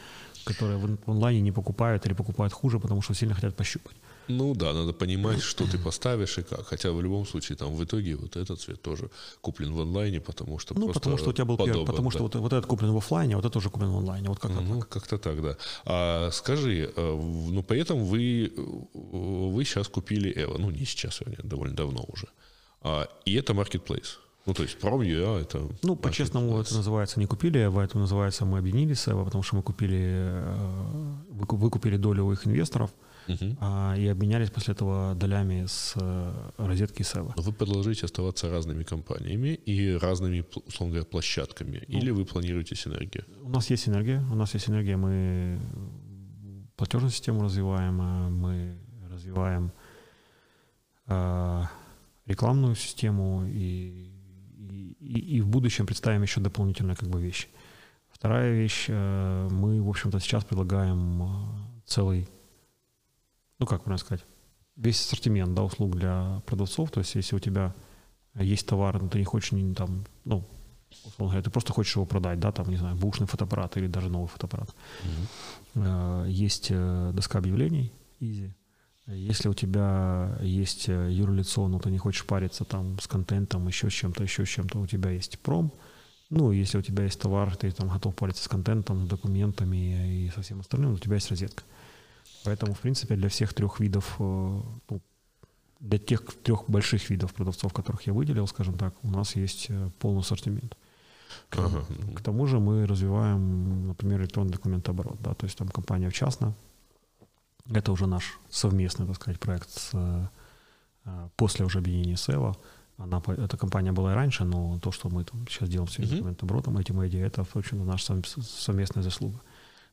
которые в онлайне не покупают или покупают хуже, потому что сильно хотят пощупать. Ну да, надо понимать, что ты поставишь и как. Хотя в любом случае там в итоге вот этот цвет тоже куплен в онлайне, потому что ну потому что у тебя был подобен, первый, потому да. что вот, вот этот куплен в офлайне, а вот это уже куплен в онлайне, вот как-то ну, так. как-то так, да. А скажи, э, ну поэтому вы э, вы сейчас купили Эва, ну не сейчас, а довольно давно уже, а, и это marketplace. Ну, то есть Prom.ua это... Ну, по-честному, это называется не купили Эва, это называется мы объединились с Эва, потому что мы купили, э, выкупили долю у их инвесторов, угу. а, и обменялись после этого долями с э, розетки Сева. Но вы продолжаете оставаться разными компаниями и разными, условно говоря, площадками, ну, или вы планируете синергию? У нас есть синергия, у нас есть синергия, мы платежную систему развиваем, а мы развиваем э, рекламную систему и, и, и в будущем представим еще дополнительные как бы вещи. Вторая вещь, э, мы, в общем-то, сейчас предлагаем э, целый ну как правильно сказать, весь ассортимент да, услуг для продавцов. То есть если у тебя есть товар, но ты не хочешь не, там, ну, условно говоря, ты просто хочешь его продать, да, там, не знаю, бушный фотоаппарат или даже новый фотоаппарат. Mm-hmm. Есть э, доска объявлений, easy. Если у тебя есть э, юрлицо, но ты не хочешь париться там с контентом, еще с чем-то, еще с чем-то, у тебя есть пром. Ну, если у тебя есть товар, ты там готов париться с контентом, документами и со всем остальным, у тебя есть розетка. Поэтому, в принципе, для всех трех видов, э, ну, для тех трех больших видов продавцов, которых я выделил, скажем так, у нас есть э, полный ассортимент. К, ага. к тому же мы развиваем, например, электронный документооборот. Да, то есть там компания в частно. Это уже наш совместный, так сказать, проект с, э, после уже объединения Сева. Она, эта компания была и раньше, но то, что мы там сейчас делаем с документооборотом, этим идея, это, в общем, наша совместная заслуга.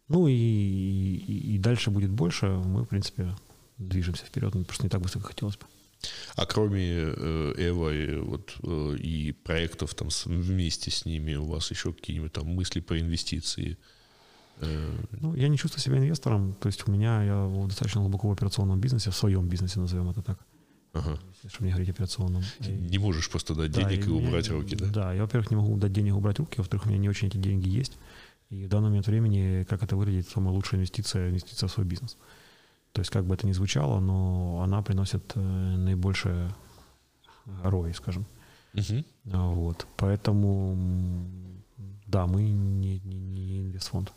Ну и, и, и дальше будет больше. Мы, в принципе, движемся вперед, но просто не так быстро, как хотелось бы. А кроме э, Эва и, вот, э, и проектов там вместе с ними, у вас еще какие-нибудь там мысли по инвестиции? Э? Ну, я не чувствую себя инвестором. То есть у меня, я достаточно глубоко в операционном бизнесе, в своем бизнесе, назовем это так. Ага. Если мне говорить операционном. Не можешь просто дать да, денег и, и убрать меня, руки, да? Да, я, во-первых, не могу дать денег и убрать руки, во-вторых, у меня не очень эти деньги есть. И в данный момент времени, как это выглядит, самая лучшая инвестиция, инвестиция в свой бизнес. То есть, как бы это ни звучало, но она приносит э, наибольшее ROI, скажем. Uh-huh. Вот. Поэтому, да, мы не, не, не инвестфонд.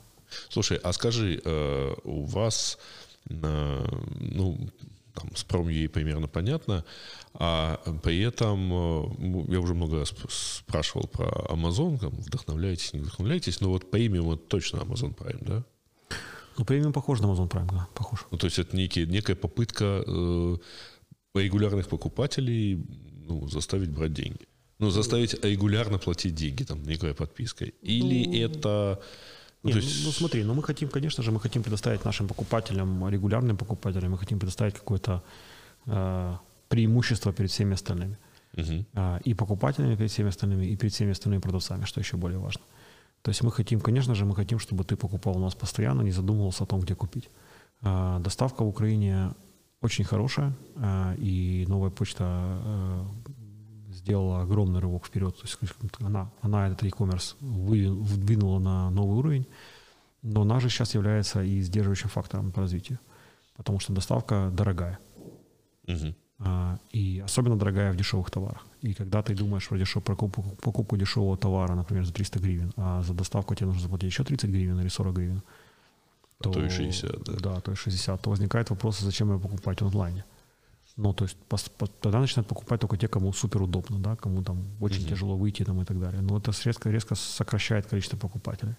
Слушай, а скажи, э, у вас, ну, там, с промьей примерно понятно, а при этом э, я уже много раз спрашивал про Amazon, там, вдохновляетесь, не вдохновляетесь, но вот премиум это точно Amazon Prime, да? Ну, премиум похож на Amazon Prime, да, похож. Ну, то есть это некие, некая попытка э, регулярных покупателей ну, заставить брать деньги. Ну, заставить регулярно платить деньги, там, некая подписка. Или ну, это ну, Нет, есть... ну, ну смотри, ну мы хотим, конечно же, мы хотим предоставить нашим покупателям, регулярным покупателям, мы хотим предоставить какое-то э, преимущество перед всеми остальными. Угу. Э, и покупателями перед всеми остальными, и перед всеми остальными продавцами, что еще более важно. То есть мы хотим, конечно же, мы хотим, чтобы ты покупал у нас постоянно, не задумывался о том, где купить. Э, доставка в Украине очень хорошая, э, и новая почта э, сделала огромный рывок вперед. То есть она, она этот e-commerce выдвинула на новый уровень, но она же сейчас является и сдерживающим фактором по развитию, потому что доставка дорогая. Угу. А, и особенно дорогая в дешевых товарах. И когда ты думаешь про, дешев, про покупку, покупку дешевого товара, например, за 300 гривен, а за доставку тебе нужно заплатить еще 30 гривен или 40 гривен, то, а то и 60, да. Да, то и 60, то возникает вопрос, зачем ее покупать онлайне. Ну, то есть по, по, тогда начинают покупать только те, кому супер удобно, да, кому там очень угу. тяжело выйти там и так далее. Но это резко, резко сокращает количество покупателей.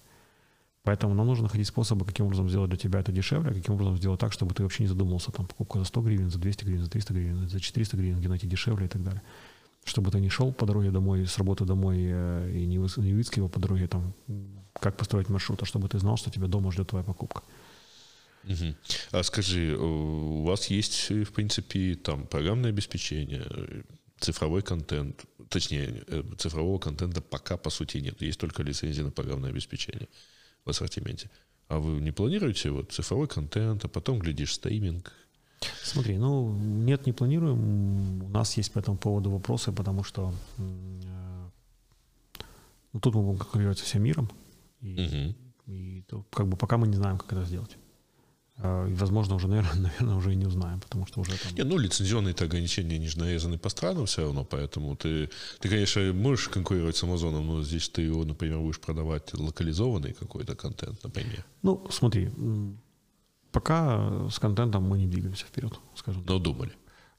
Поэтому нам нужно находить способы, каким образом сделать для тебя это дешевле, каким образом сделать так, чтобы ты вообще не задумывался, там, покупка за 100 гривен, за 200 гривен, за 300 гривен, за 400 гривен, где найти дешевле и так далее. Чтобы ты не шел по дороге домой, с работы домой э, и не, не выискивал по дороге, там, как построить маршрут, а чтобы ты знал, что тебя дома ждет твоя покупка. Угу. А скажи, у вас есть, в принципе, там программное обеспечение, цифровой контент, точнее, э, цифрового контента пока, по сути, нет. Есть только лицензия на программное обеспечение в ассортименте. А вы не планируете вот цифровой контент, а потом, глядишь, стейминг? Смотри, ну, нет, не планируем. У нас есть по этому поводу вопросы, потому что э, ну, тут мы будем конкурировать со всем миром. И, угу. и то, как бы пока мы не знаем, как это сделать. А, возможно, уже, наверное, наверное, уже и не узнаем, потому что уже там... Не, ну, лицензионные-то ограничения, они же нарезаны по странам все равно, поэтому ты, ты, конечно, можешь конкурировать с Амазоном, но здесь ты его, например, будешь продавать локализованный какой-то контент, например. Ну, смотри, пока с контентом мы не двигаемся вперед, скажем так. Но думали.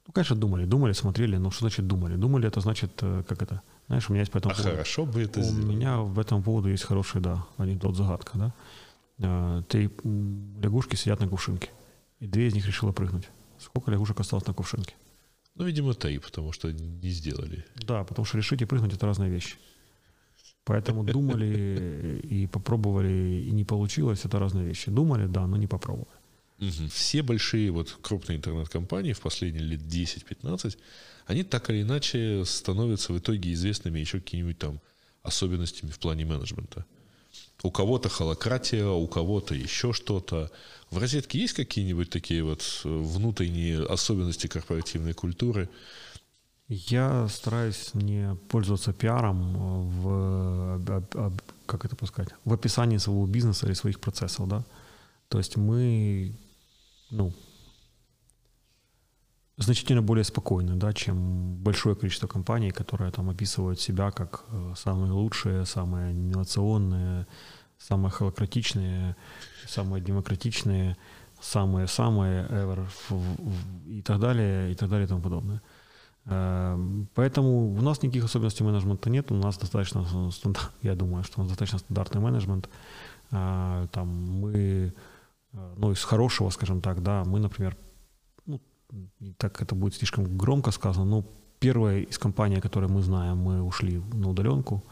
Ну, конечно, думали, думали, смотрели, но что значит думали? Думали, это значит, э, как это, знаешь, у меня есть по этому а поводу... хорошо бы это У сделать. меня в этом поводу есть хороший, да, анекдот, загадка, да. А, три лягушки сидят на кувшинке, и две из них решила прыгнуть. Сколько лягушек осталось на кувшинке? Ну, видимо, три, потому что не сделали. Да, потому что решить и прыгнуть — это разные вещи. Поэтому думали и попробовали, и не получилось — это разные вещи. Думали, да, но не попробовали. Угу. Все большие вот крупные интернет-компании в последние лет 10-15, они так или иначе становятся в итоге известными еще какими-нибудь там особенностями в плане менеджмента. У кого-то холократия, у кого-то еще что-то. В розетке есть какие-нибудь такие вот э, внутренние особенности корпоративной культуры? Я стараюсь не пользоваться пиаром в, как это сказать, в описании своего бизнеса или своих процессов, да. То есть мы, ну, значительно более спокойны, да, чем большое количество компаний, которые там описывают себя как э, самые лучшие, самые инновационные, самые холократичные, самые демократичные, самые-самые ever и так далее, и так далее и тому подобное. Э, поэтому у нас никаких особенностей менеджмента нет, у нас достаточно, я думаю, что у нас достаточно стандартный менеджмент. Э, там мы, ну, из хорошего, скажем так, да, мы, например, так это будет слишком громко сказано, но первая из компаний, которые мы знаем, мы ушли на удаленку.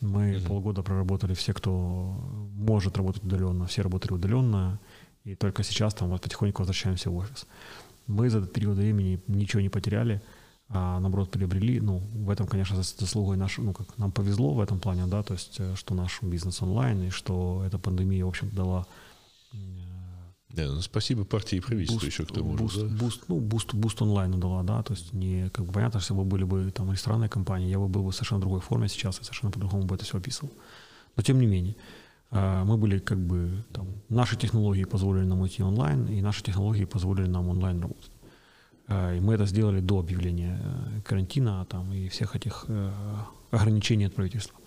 Мы mm-hmm. полгода проработали все, кто может работать удаленно, все работали удаленно, и только сейчас там вот потихоньку возвращаемся в офис. Мы за этот период времени ничего не потеряли, а наоборот приобрели. Ну, в этом, конечно, заслугой наш, ну, как нам повезло в этом плане, да, то есть, э, что наш бизнес онлайн, и что эта пандемия, в общем дала да, ну, спасибо партии и правительству буст, еще к тому буст, же. Да? Буст, ну, буст, буст онлайн дала, да, то есть не, как бы понятно, что если бы были бы там ресторанные компании, я бы был бы в совершенно другой форме сейчас, и совершенно по-другому бы это все описывал. Но тем не менее, а, мы были как бы там, наши технологии позволили нам уйти онлайн, и наши технологии позволили нам онлайн работать. А, и мы это сделали до объявления э, карантина там, и всех этих э, ограничений от правительства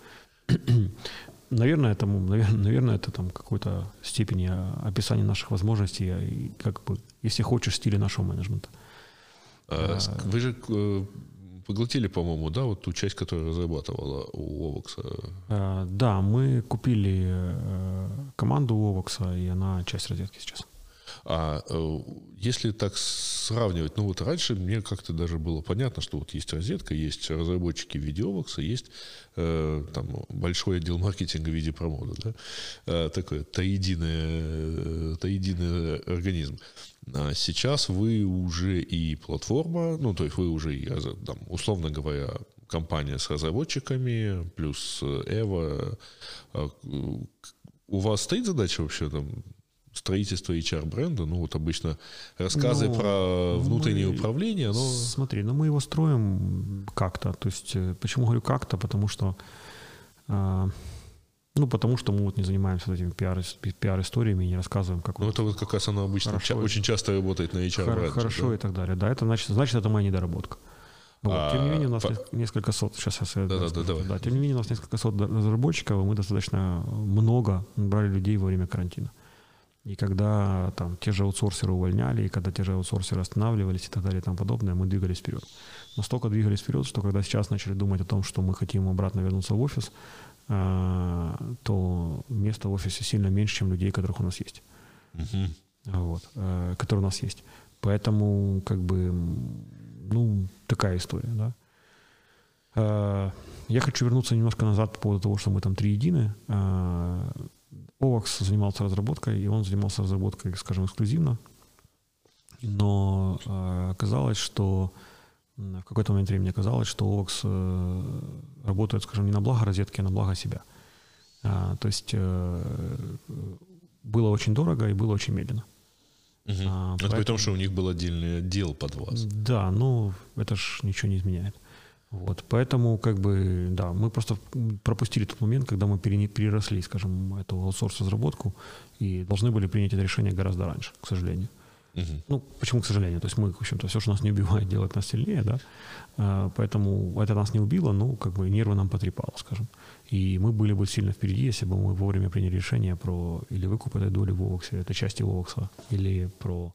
наверное, это, наверное, это там какой-то степени описания наших возможностей, и как бы, если хочешь, стиля нашего менеджмента. А, вы же э, поглотили, по-моему, да, вот ту часть, которая разрабатывала у Овокса? А, да, мы купили э, команду у Овокса, и она часть розетки сейчас. А э, если так сравнивать, ну вот раньше мне как-то даже было понятно, что вот есть розетка, есть разработчики видеовокса, есть э, там большой отдел маркетинга в виде промода, да, э, такой таединый, э, таединый организм. А сейчас вы уже и платформа, ну то есть вы уже и, там, условно говоря, компания с разработчиками, плюс Эва. А, у вас стоит задача вообще там строительство HR-бренда, ну вот обычно рассказы ну, про внутреннее мы, управление, но... Смотри, ну мы его строим как-то, то есть э, почему говорю как-то, потому что а, ну, потому что мы вот не занимаемся этими пиар, пиар-историями и не рассказываем, как... Ну, это вот как раз оно обычно хорошо, ча- очень часто работает на HR Хор- Хорошо да? и так далее. Да, это значит, значит это моя недоработка. Вот. А, тем не менее, у нас по... несколько сот, сейчас я да, да, да, давай. да, тем не менее, у нас несколько сот разработчиков, и мы достаточно много брали людей во время карантина. И когда там те же аутсорсеры увольняли, и когда те же аутсорсеры останавливались и так далее и тому подобное, мы двигались вперед. Настолько двигались вперед, что когда сейчас начали думать о том, что мы хотим обратно вернуться в офис, а, то места в офисе сильно меньше, чем людей, которых у нас есть. Uh-huh. Вот, э, которые у нас есть. Поэтому, как бы, ну, такая история, да. Э, я хочу вернуться немножко назад по поводу того, что мы там три едины. Овакс занимался разработкой, и он занимался разработкой, скажем, эксклюзивно. Но э, оказалось, что в какой-то момент времени оказалось, что Овакс э, работает, скажем, не на благо розетки, а на благо себя. А, то есть э, было очень дорого и было очень медленно. Угу. А, это поэтому... при том, что у них был отдельный отдел под вас. Да, ну это ж ничего не изменяет. Вот, поэтому, как бы, да, мы просто пропустили тот момент, когда мы переросли, скажем, эту аутсорс-разработку и должны были принять это решение гораздо раньше, к сожалению. Угу. Ну, почему, к сожалению? То есть мы, в общем-то, все, что нас не убивает, делает нас сильнее, да. А, поэтому это нас не убило, но как бы нервы нам потрепало, скажем. И мы были бы сильно впереди, если бы мы вовремя приняли решение про или выкуп этой доли в Овоксе, этой части Овокса, или про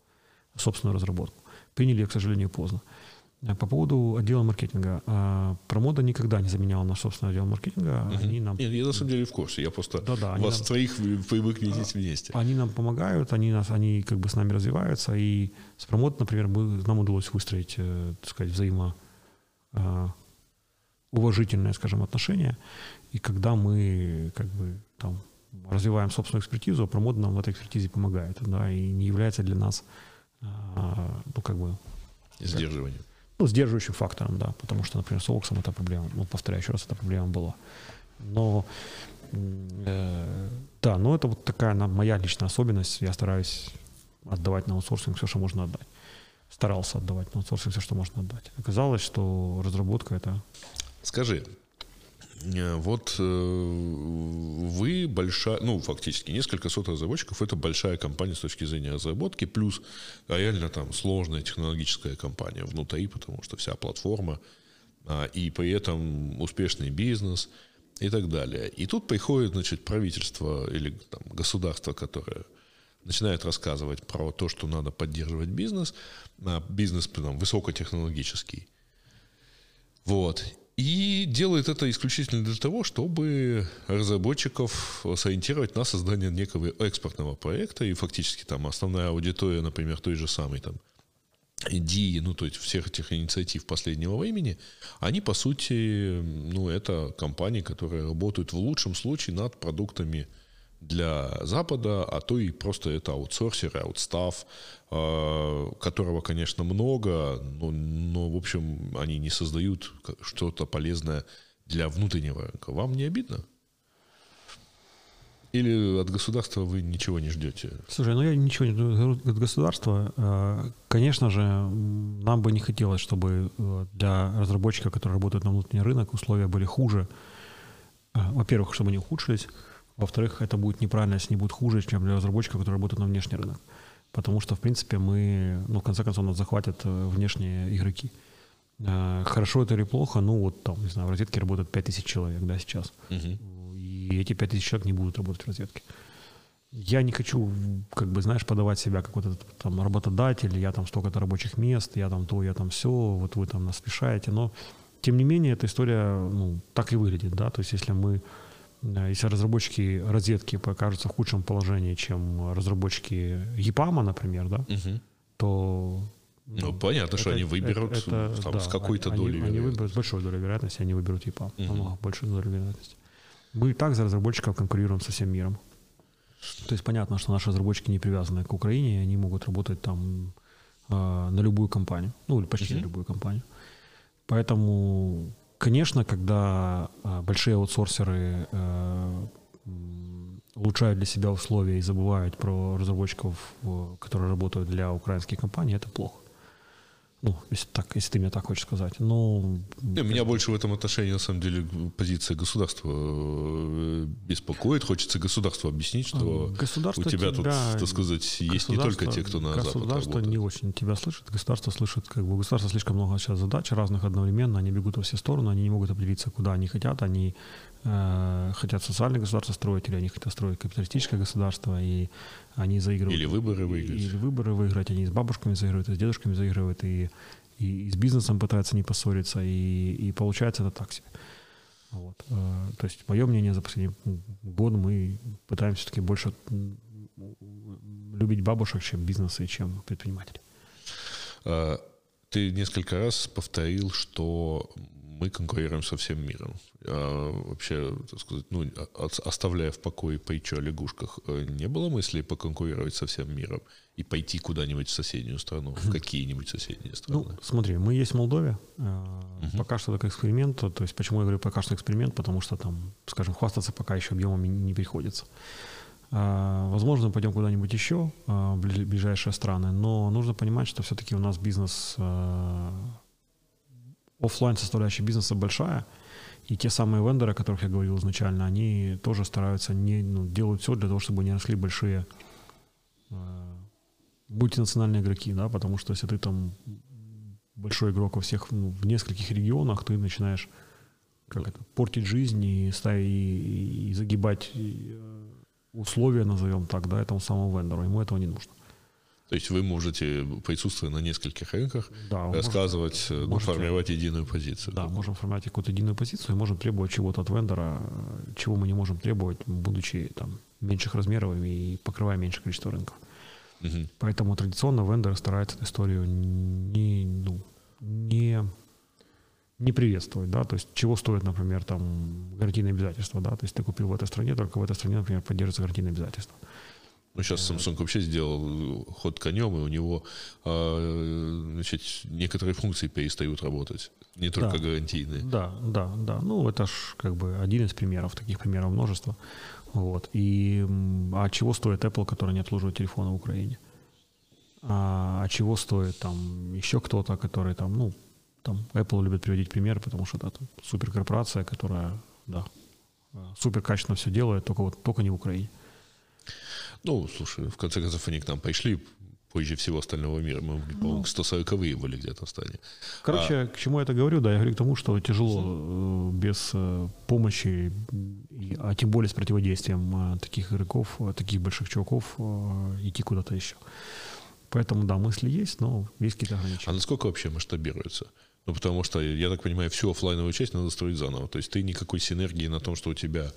собственную разработку. Приняли, к сожалению, поздно. Э, по поводу отдела маркетинга. А, Промода никогда не заменяла наш собственный отдел маркетинга. Угу. Они нам... Нет, я на самом деле в курсе. Я просто да, да, вас нам... троих привык видеть вместе. Они нам помогают, они, нас, они как бы с нами развиваются. И с промод, например, мы, нам удалось выстроить, э, так сказать, взаимо а, уважительное, скажем, отношение. И когда мы как бы там развиваем собственную экспертизу, а промод нам в этой экспертизе помогает, да, и не является для нас, а, ну, как бы... Сдерживанием ну, сдерживающим фактором, да, потому что, например, с Оксом эта проблема, ну, повторяю еще раз, эта проблема была. Но, э, да, но это вот такая моя личная особенность, я стараюсь отдавать на аутсорсинг все, что можно отдать. Старался отдавать на аутсорсинг все, что можно отдать. Оказалось, что разработка это... Скажи, Э, вот э, большая, ну, фактически, несколько сот разработчиков – это большая компания с точки зрения разработки, плюс реально там сложная технологическая компания внутри, потому что вся платформа, а, и при этом успешный бизнес и так далее. И тут приходит, значит, правительство или там, государство, которое начинает рассказывать про то, что надо поддерживать бизнес, а бизнес там, высокотехнологический. Вот. И делает это исключительно для того, чтобы разработчиков сориентировать на создание некого экспортного проекта. И фактически там основная аудитория, например, той же самой там идеи, ну, то есть всех этих инициатив последнего времени, они, по сути, ну, это компании, которые работают в лучшем случае над продуктами для Запада, а то и просто это аутсорсеры, аутстав, а, которого, конечно, много, но, но, в общем, они не создают что-то полезное для внутреннего рынка. Вам не обидно? Или от государства вы ничего не ждете? Слушай, ну я ничего не жду от государства. А, конечно же, нам бы не хотелось, чтобы э, для разработчиков, которые работают на внутренний рынок, условия были хуже. Во-первых, чтобы они ухудшились. Во-вторых, это будет неправильно, если не будет хуже, чем для разработчиков, которые работают на внешний рынок. Потому что, в принципе, мы, ну, в конце концов, нас захватят э, внешние игроки. Э, хорошо это или плохо, ну, вот там, не знаю, в розетке работает 5000 человек, да, сейчас. Угу. И эти 5000 человек не будут работать в розетке. Я не хочу, как бы, знаешь, подавать себя как вот этот там работодатель, я там столько-то рабочих мест, я там то, я там все, вот вы там нас мешаете. Но, тем не менее, эта история, ну, так и выглядит, да, то есть если мы если разработчики розетки покажутся в худшем положении, чем разработчики EPAM, например, да, угу. то... Ну, ну понятно, это, что они выберут это, там, да, с какой-то они, долей Они выберут с большой долей вероятности, они выберут EPAM, угу. намного большой долей вероятности. Мы и так за разработчиков конкурируем со всем миром. То есть понятно, что наши разработчики не привязаны к Украине, и они могут работать там э, на любую компанию, ну или почти uh на любую компанию. Поэтому Конечно, когда а, большие аутсорсеры э, улучшают для себя условия и забывают про разработчиков, которые работают для украинских компаний, это плохо. Ну, если, так, если ты мне так хочешь сказать. Но... Не, меня больше в этом отношении, на самом деле, позиция государства э, беспокоит. Хочется государству объяснить, что государство у тебя, тебя тут, так сказать, есть не только те, кто на Запад Государство не очень тебя слышит. Государство слышит, как бы, государство слишком много сейчас задач разных одновременно. Они бегут во все стороны, они не могут определиться, куда они хотят. Они хотят социальное государство строить, или они хотят строить капиталистическое государство, и они заигрывают. Или выборы выиграть. Или выборы выиграть. Они с бабушками заигрывают, и с дедушками заигрывают, и, и, и с бизнесом пытаются не поссориться, и, и получается это так себе. Вот. Э, то есть мое мнение за последний год мы пытаемся все-таки больше любить бабушек, чем бизнесы, чем предпринимателей. А, ты несколько раз повторил, что мы конкурируем со всем миром. А, вообще, так сказать, ну, оставляя в покое притчу о лягушках, э, не было мысли поконкурировать со всем миром и пойти куда-нибудь в соседнюю страну, в какие-нибудь соседние страны? Ну, смотри, мы есть в Молдове. Угу. Пока что это эксперимент. То есть, почему я говорю пока что эксперимент? Потому что там, скажем, хвастаться пока еще объемами не приходится. А, возможно, пойдем куда-нибудь еще, в ближайшие страны, но нужно понимать, что все-таки у нас бизнес офлайн составляющая бизнеса большая, и те самые вендоры, о которых я говорил изначально, они тоже стараются, не, ну, делают все для того, чтобы не росли большие э, мультинациональные игроки, да, потому что если ты там большой игрок во всех, ну, в нескольких регионах, ты начинаешь как это, портить жизнь и, ставить, и, и загибать э, условия, назовем так, да, этому самому вендору. Ему этого не нужно. То есть вы можете, присутствуя на нескольких рынках, да, рассказывать, можете, ну, формировать единую позицию. Да, можем формировать какую-то единую позицию и можем требовать чего-то от вендора, чего мы не можем требовать, будучи там меньших размеров и покрывая меньшее количество рынков. Угу. Поэтому традиционно вендоры стараются эту историю не, ну, не, не приветствовать, да, то есть чего стоит, например, там гарантийные обязательства, да, то есть ты купил в этой стране, только в этой стране, например, поддерживается гарантийные обязательства. Ну, сейчас Samsung вообще сделал ход конем, и у него а, значит, некоторые функции перестают работать, не только да. гарантийные. Да, да, да. Ну, это ж как бы один из примеров, таких примеров множество. Вот. И а чего стоит Apple, который не обслуживает телефоны в Украине? А, а чего стоит там еще кто-то, который там, ну, там Apple любит приводить примеры, потому что да, там суперкорпорация, которая, да, супер качественно все делает, только вот только не в Украине. Ну, слушай, в конце концов, они к нам пришли позже всего остального мира. Мы, по-моему, 140-е были где-то в стане. Короче, а... к чему я это говорю? Да, я говорю к тому, что тяжело э, без э, помощи, а тем более с противодействием э, таких игроков, таких больших чуваков идти куда-то еще. Поэтому, да, мысли есть, но есть какие-то ограничения. А насколько вообще масштабируется? Ну, потому что, я так понимаю, всю офлайновую часть надо строить заново. То есть ты никакой синергии на том, что у тебя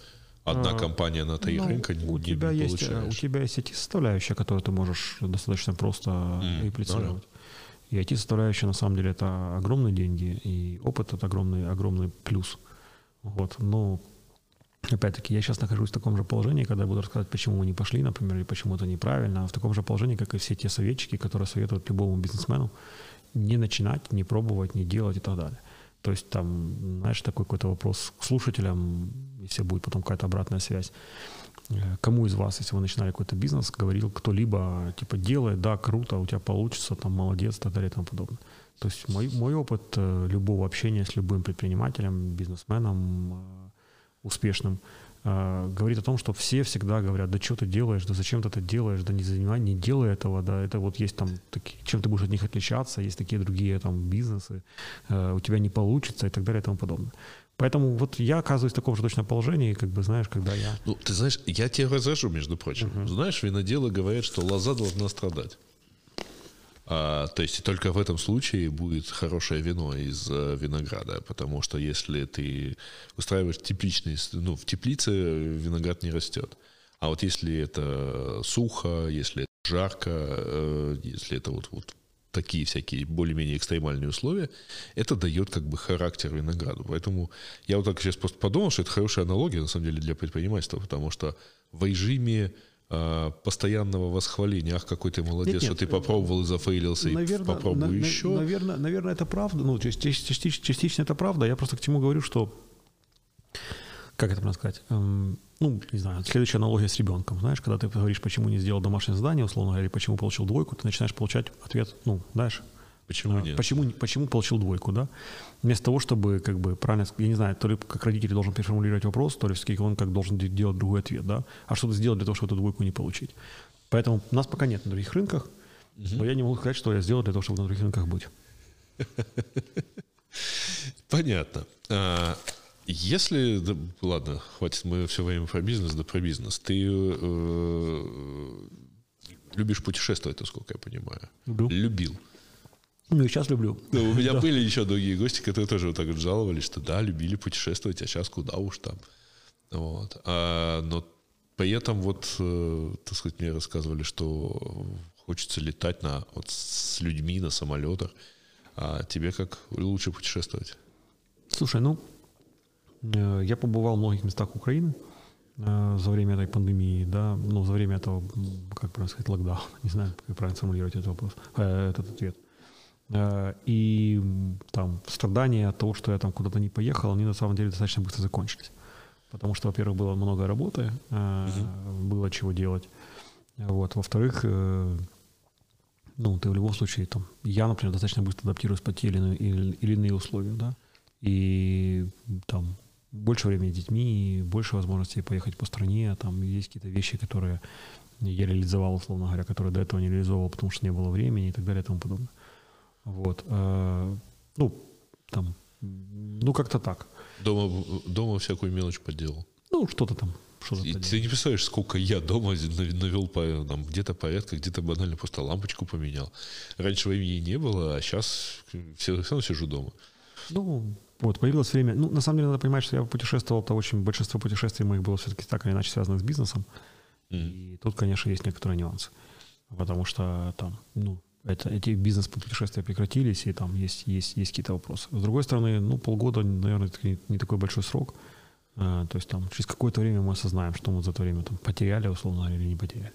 одна а, компания на три ну, рынка не, у тебя не есть, У тебя есть IT-составляющая, которую ты можешь достаточно просто mm, реплицировать. Да, И IT-составляющая, на самом деле, это огромные деньги, и опыт — это огромный, огромный плюс. Вот. Но, опять-таки, я сейчас нахожусь в таком же положении, когда я буду рассказывать, почему мы не пошли, например, или почему это неправильно, а в таком же положении, как и все те советчики, которые советуют любому бизнесмену не начинать, не пробовать, не делать и так далее. То есть там, знаешь, такой какой-то вопрос к слушателям, если будет потом какая-то обратная связь. Э, кому из вас, если вы начинали какой-то бизнес, говорил кто-либо, типа, делай, да, круто, у тебя получится, там, молодец, и так далее и тому подобное. То есть мой, мой опыт э, любого общения с любым предпринимателем, бизнесменом э, успешным – а, говорит о том, что все всегда говорят, да что ты делаешь, да зачем ты это делаешь, да не занимай, не делай этого, да, это вот есть там, такие, чем ты будешь от них отличаться, есть такие другие там бизнесы, э, у тебя не получится и так далее и тому подобное. Поэтому вот я оказываюсь в таком же точно положении, как бы, знаешь, когда я... Ну, ты знаешь, я тебе разрешу, между прочим. Uh-huh. Знаешь, виноделы говорят, что лоза должна страдать. А, то есть только в этом случае будет хорошее вино из а, винограда, потому что если ты устраиваешь тепличный, ну, в теплице виноград не растет. А вот если это сухо, если это жарко, э, если это вот, вот такие всякие более-менее экстремальные условия, это дает как бы характер винограду. Поэтому я вот так сейчас просто подумал, что это хорошая аналогия на самом деле для предпринимательства, потому что в режиме постоянного восхваления, ах, какой ты молодец, нет, нет, что ты попробовал и зафейлился, наверное, и попробуй на, еще. Наверное, наверное, это правда, ну, частично, частично это правда, я просто к чему говорю, что как это можно сказать, эм, ну, не знаю, следующая аналогия с ребенком, знаешь, когда ты говоришь, почему не сделал домашнее задание, условно говоря, или почему получил двойку, ты начинаешь получать ответ, ну, знаешь, Почему а, нет? Почему, почему получил двойку, да? Вместо того, чтобы, как бы, правильно, я не знаю, то ли как родитель должен переформулировать вопрос, то ли все-таки он как должен делать другой ответ, да? А что-то сделать для того, чтобы эту двойку не получить. Поэтому нас пока нет на других рынках, угу. но я не могу сказать, что я сделал для того, чтобы на других рынках быть. Понятно. А, если, да, ладно, хватит, мы все время про бизнес, да про бизнес. Ты э, любишь путешествовать, насколько я понимаю. Люблю. Любил. Ну, и сейчас люблю. Ну, у меня да. были еще другие гости, которые тоже вот так вот жаловались, что да, любили путешествовать, а сейчас куда уж там. Вот. А, но при этом вот, э, так сказать, мне рассказывали, что хочется летать на, вот, с людьми на самолетах. А тебе как лучше путешествовать? Слушай, ну, э, я побывал в многих местах Украины э, за время этой пандемии, да, ну, за время этого, как правильно сказать, локдауна, не знаю, как правильно сформулировать этот вопрос, этот ответ. И там страдания от того, что я там куда-то не поехал, они на самом деле достаточно быстро закончились. Потому что, во-первых, было много работы, угу. было чего делать. Вот. Во-вторых, э, ну, ты в любом случае, там, я, например, достаточно быстро адаптируюсь под те или иные, или иные условия, да, и там больше времени с детьми, больше возможностей поехать по стране, там есть какие-то вещи, которые я реализовал, условно говоря, которые до этого не реализовал, потому что не было времени и так далее и тому подобное. Вот. А, ну, там, ну, как-то так. Дома, дома всякую мелочь подделал? Ну, что-то там. Что и ты не представляешь, сколько я дома навел по, там, где-то порядка, где-то банально просто лампочку поменял. Раньше времени не было, а сейчас все, равно сижу дома. Ну, вот, появилось время. Ну, на самом деле, надо понимать, что я путешествовал, то очень большинство путешествий моих было все-таки так или иначе связано с бизнесом. Mm-hmm. И тут, конечно, есть некоторые нюансы. Потому что там, ну, это, эти бизнес-путешествия прекратились, и там есть, есть, есть какие-то вопросы. С другой стороны, ну, полгода, наверное, не, не такой большой срок. А, то есть там через какое-то время мы осознаем, что мы за это время там потеряли, условно, или не потеряли.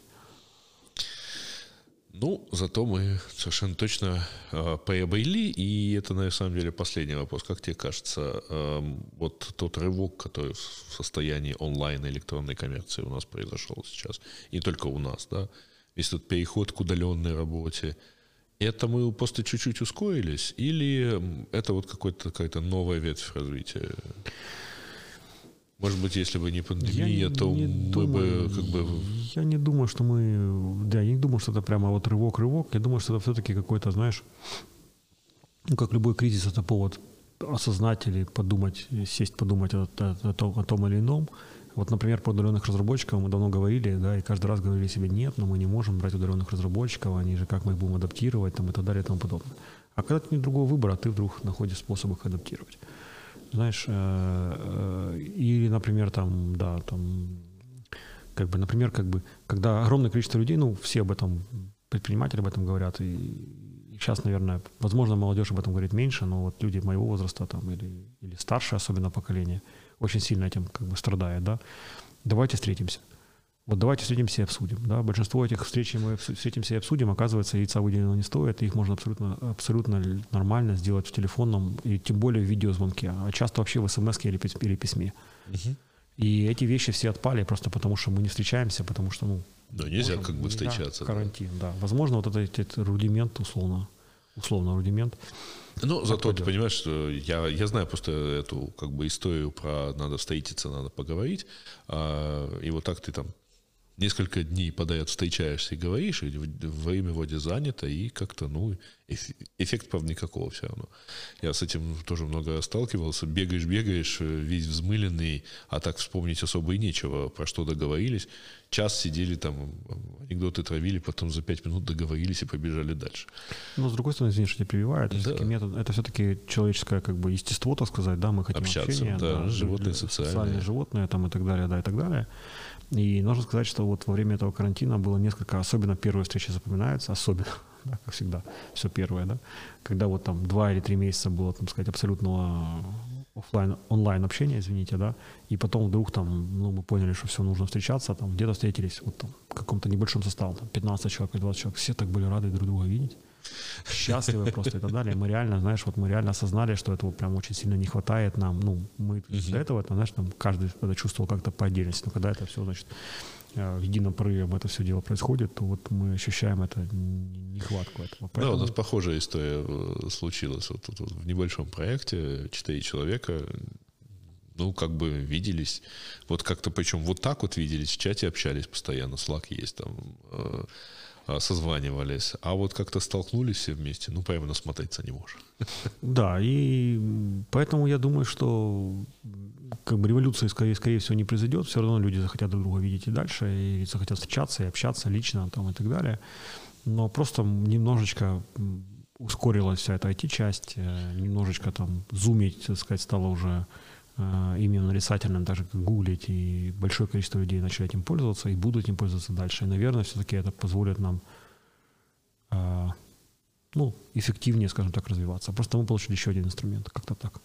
Ну, зато мы совершенно точно э, приобрели, и это на самом деле последний вопрос. Как тебе кажется, э, вот тот рывок, который в состоянии онлайн электронной коммерции у нас произошел сейчас, и только у нас, да, весь этот переход к удаленной работе, это мы просто чуть-чуть ускорились, или это вот какая-то новая ветвь развития? Может быть, если бы не пандемия, я то не мы думаю, бы как бы... Я не думаю, что мы... Да, я не думаю, что это прямо вот рывок-рывок. Я думаю, что это все-таки какой-то, знаешь, ну, как любой кризис, это повод осознать или подумать, сесть подумать о, о, о, том, о том или ином. Вот, например, по удаленных разработчиков мы давно говорили, да, и каждый раз говорили себе, нет, но мы не можем брать удаленных разработчиков, они же, как мы их будем адаптировать, там, и так далее, и тому подобное. А когда нет другого выбора, ты вдруг находишь способ их адаптировать. Знаешь, э, э, или, например, там, да, там, как бы, например, как бы, когда огромное количество людей, ну, все об этом, предприниматели об этом говорят, и сейчас, наверное, возможно, молодежь об этом говорит меньше, но вот люди моего возраста там или, или старшее особенно поколение – очень сильно этим как бы страдает, да, давайте встретимся. Вот давайте встретимся и обсудим. Да? Большинство этих встреч мы встретимся и обсудим, оказывается, яйца выделенного не стоит, и их можно абсолютно, абсолютно нормально сделать в телефонном, и тем более в видеозвонке, а часто вообще в смс или, или письме. Угу. И эти вещи все отпали просто потому, что мы не встречаемся, потому что, ну... Да, нельзя можем, как бы встречаться. Карантин, да. да. Возможно, вот этот, этот рудимент, условно, условно рудимент, ну, зато ты понимаешь, что я, я знаю просто эту как бы историю про надо встретиться, надо поговорить, а, и вот так ты там несколько дней подряд встречаешься и говоришь, и время вроде занято, и как-то, ну, эффект, правда, никакого все равно. Я с этим тоже много сталкивался. Бегаешь, бегаешь, э, весь взмыленный, а так вспомнить особо и нечего, про что договорились. Час сидели там, анекдоты травили, потом за пять минут договорились и побежали дальше. Но, с другой стороны, извини, что я перебиваю, это, да. все-таки метод, это все-таки человеческое как бы естество, так сказать, да, мы хотим Общаться, общения, да, да, животные социальные. социальные животные там и так далее, да, и так далее. И нужно сказать, что вот во время этого карантина было несколько, особенно первые встречи запоминаются, особенно, да, как всегда, все первое, да, когда вот там два или три месяца было, там сказать, абсолютного офлайн, онлайн общения, извините, да, и потом вдруг там, ну, мы поняли, что все, нужно встречаться, там, где-то встретились, вот там, в каком-то небольшом составе, там, 15 человек или 20 человек, все так были рады друг друга видеть, счастливы просто и так далее. Мы реально, знаешь, вот мы реально осознали, что этого прям очень сильно не хватает нам. Ну, мы до этого, это, знаешь, там каждый это чувствовал как-то по отдельности. Но когда это все, значит, э, в едином порыве это все дело происходит, то вот мы ощущаем это нехватку этого. Поэтому... Да, у нас похожая история э, случилась вот, вот, вот в небольшом проекте. Четыре человека ну, как бы виделись, вот как-то, причем вот так вот виделись, в чате общались постоянно, Slack есть там, э, созванивались, а вот как-то столкнулись все вместе, ну, прямо насмотреться не можешь. Да, и поэтому я думаю, что как бы революция, скорее, скорее всего, не произойдет, все равно люди захотят друг друга видеть и дальше, и захотят встречаться и общаться лично там и так далее. Но просто немножечко ускорилась вся эта IT-часть, э, немножечко там зумить, так сказать, стало уже именно нарицательным, так же гуглить, и большое количество людей начали этим пользоваться и будут этим пользоваться дальше. И, наверное, все-таки это позволит нам э, ну, эффективнее, скажем так, развиваться. Просто мы получили еще один инструмент, как-то так.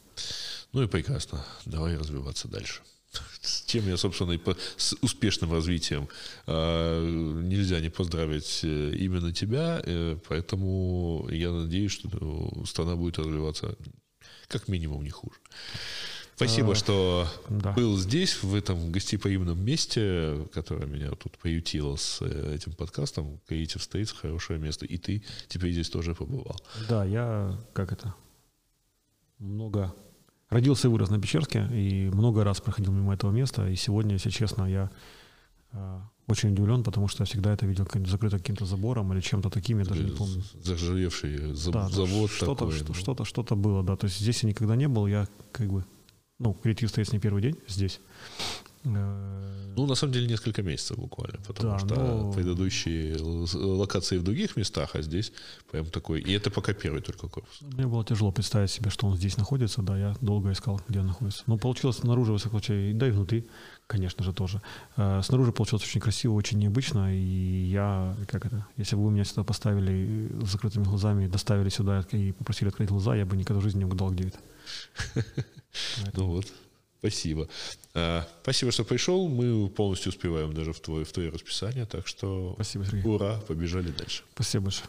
Ну и прекрасно. Давай развиваться дальше. С чем я, собственно, и по, с успешным развитием э, нельзя не поздравить э, именно тебя, э, поэтому я надеюсь, что страна будет развиваться как минимум не хуже. Спасибо, а, что да. был здесь, в этом гостеприимном месте, которое меня тут поютило с э, этим подкастом. Creative States — хорошее место. И ты теперь здесь тоже побывал. Да, я, как это, много... Родился и вырос на Печерске, и много раз проходил мимо этого места. И сегодня, если честно, я э, очень удивлен, потому что я всегда это видел закрыто каким-то забором или чем-то таким, я даже не помню. Заржавевший да, завод что-то, такой. Что-то, что-то, что-то было, да. То есть здесь я никогда не был, я как бы ну, коллектив стоит не первый день здесь. Э, ну, на самом деле, несколько месяцев буквально, потому да, что но... предыдущие локации в других местах, а здесь прям такой... И это пока первый только корпус. Мне было тяжело представить себе, что он здесь находится, да, я долго искал, где он находится. Но получилось снаружи, во всяком случае, да и внутри, конечно же, тоже. Э, снаружи получилось очень красиво, очень необычно, и я, как это, если бы вы меня сюда поставили с закрытыми глазами, доставили сюда и попросили открыть глаза, я бы никогда в жизни не угадал, где это. Ну вот, спасибо. А, спасибо, что пришел. Мы полностью успеваем даже в твое, в твое расписание, так что спасибо, Сергей. ура, побежали дальше. Спасибо большое.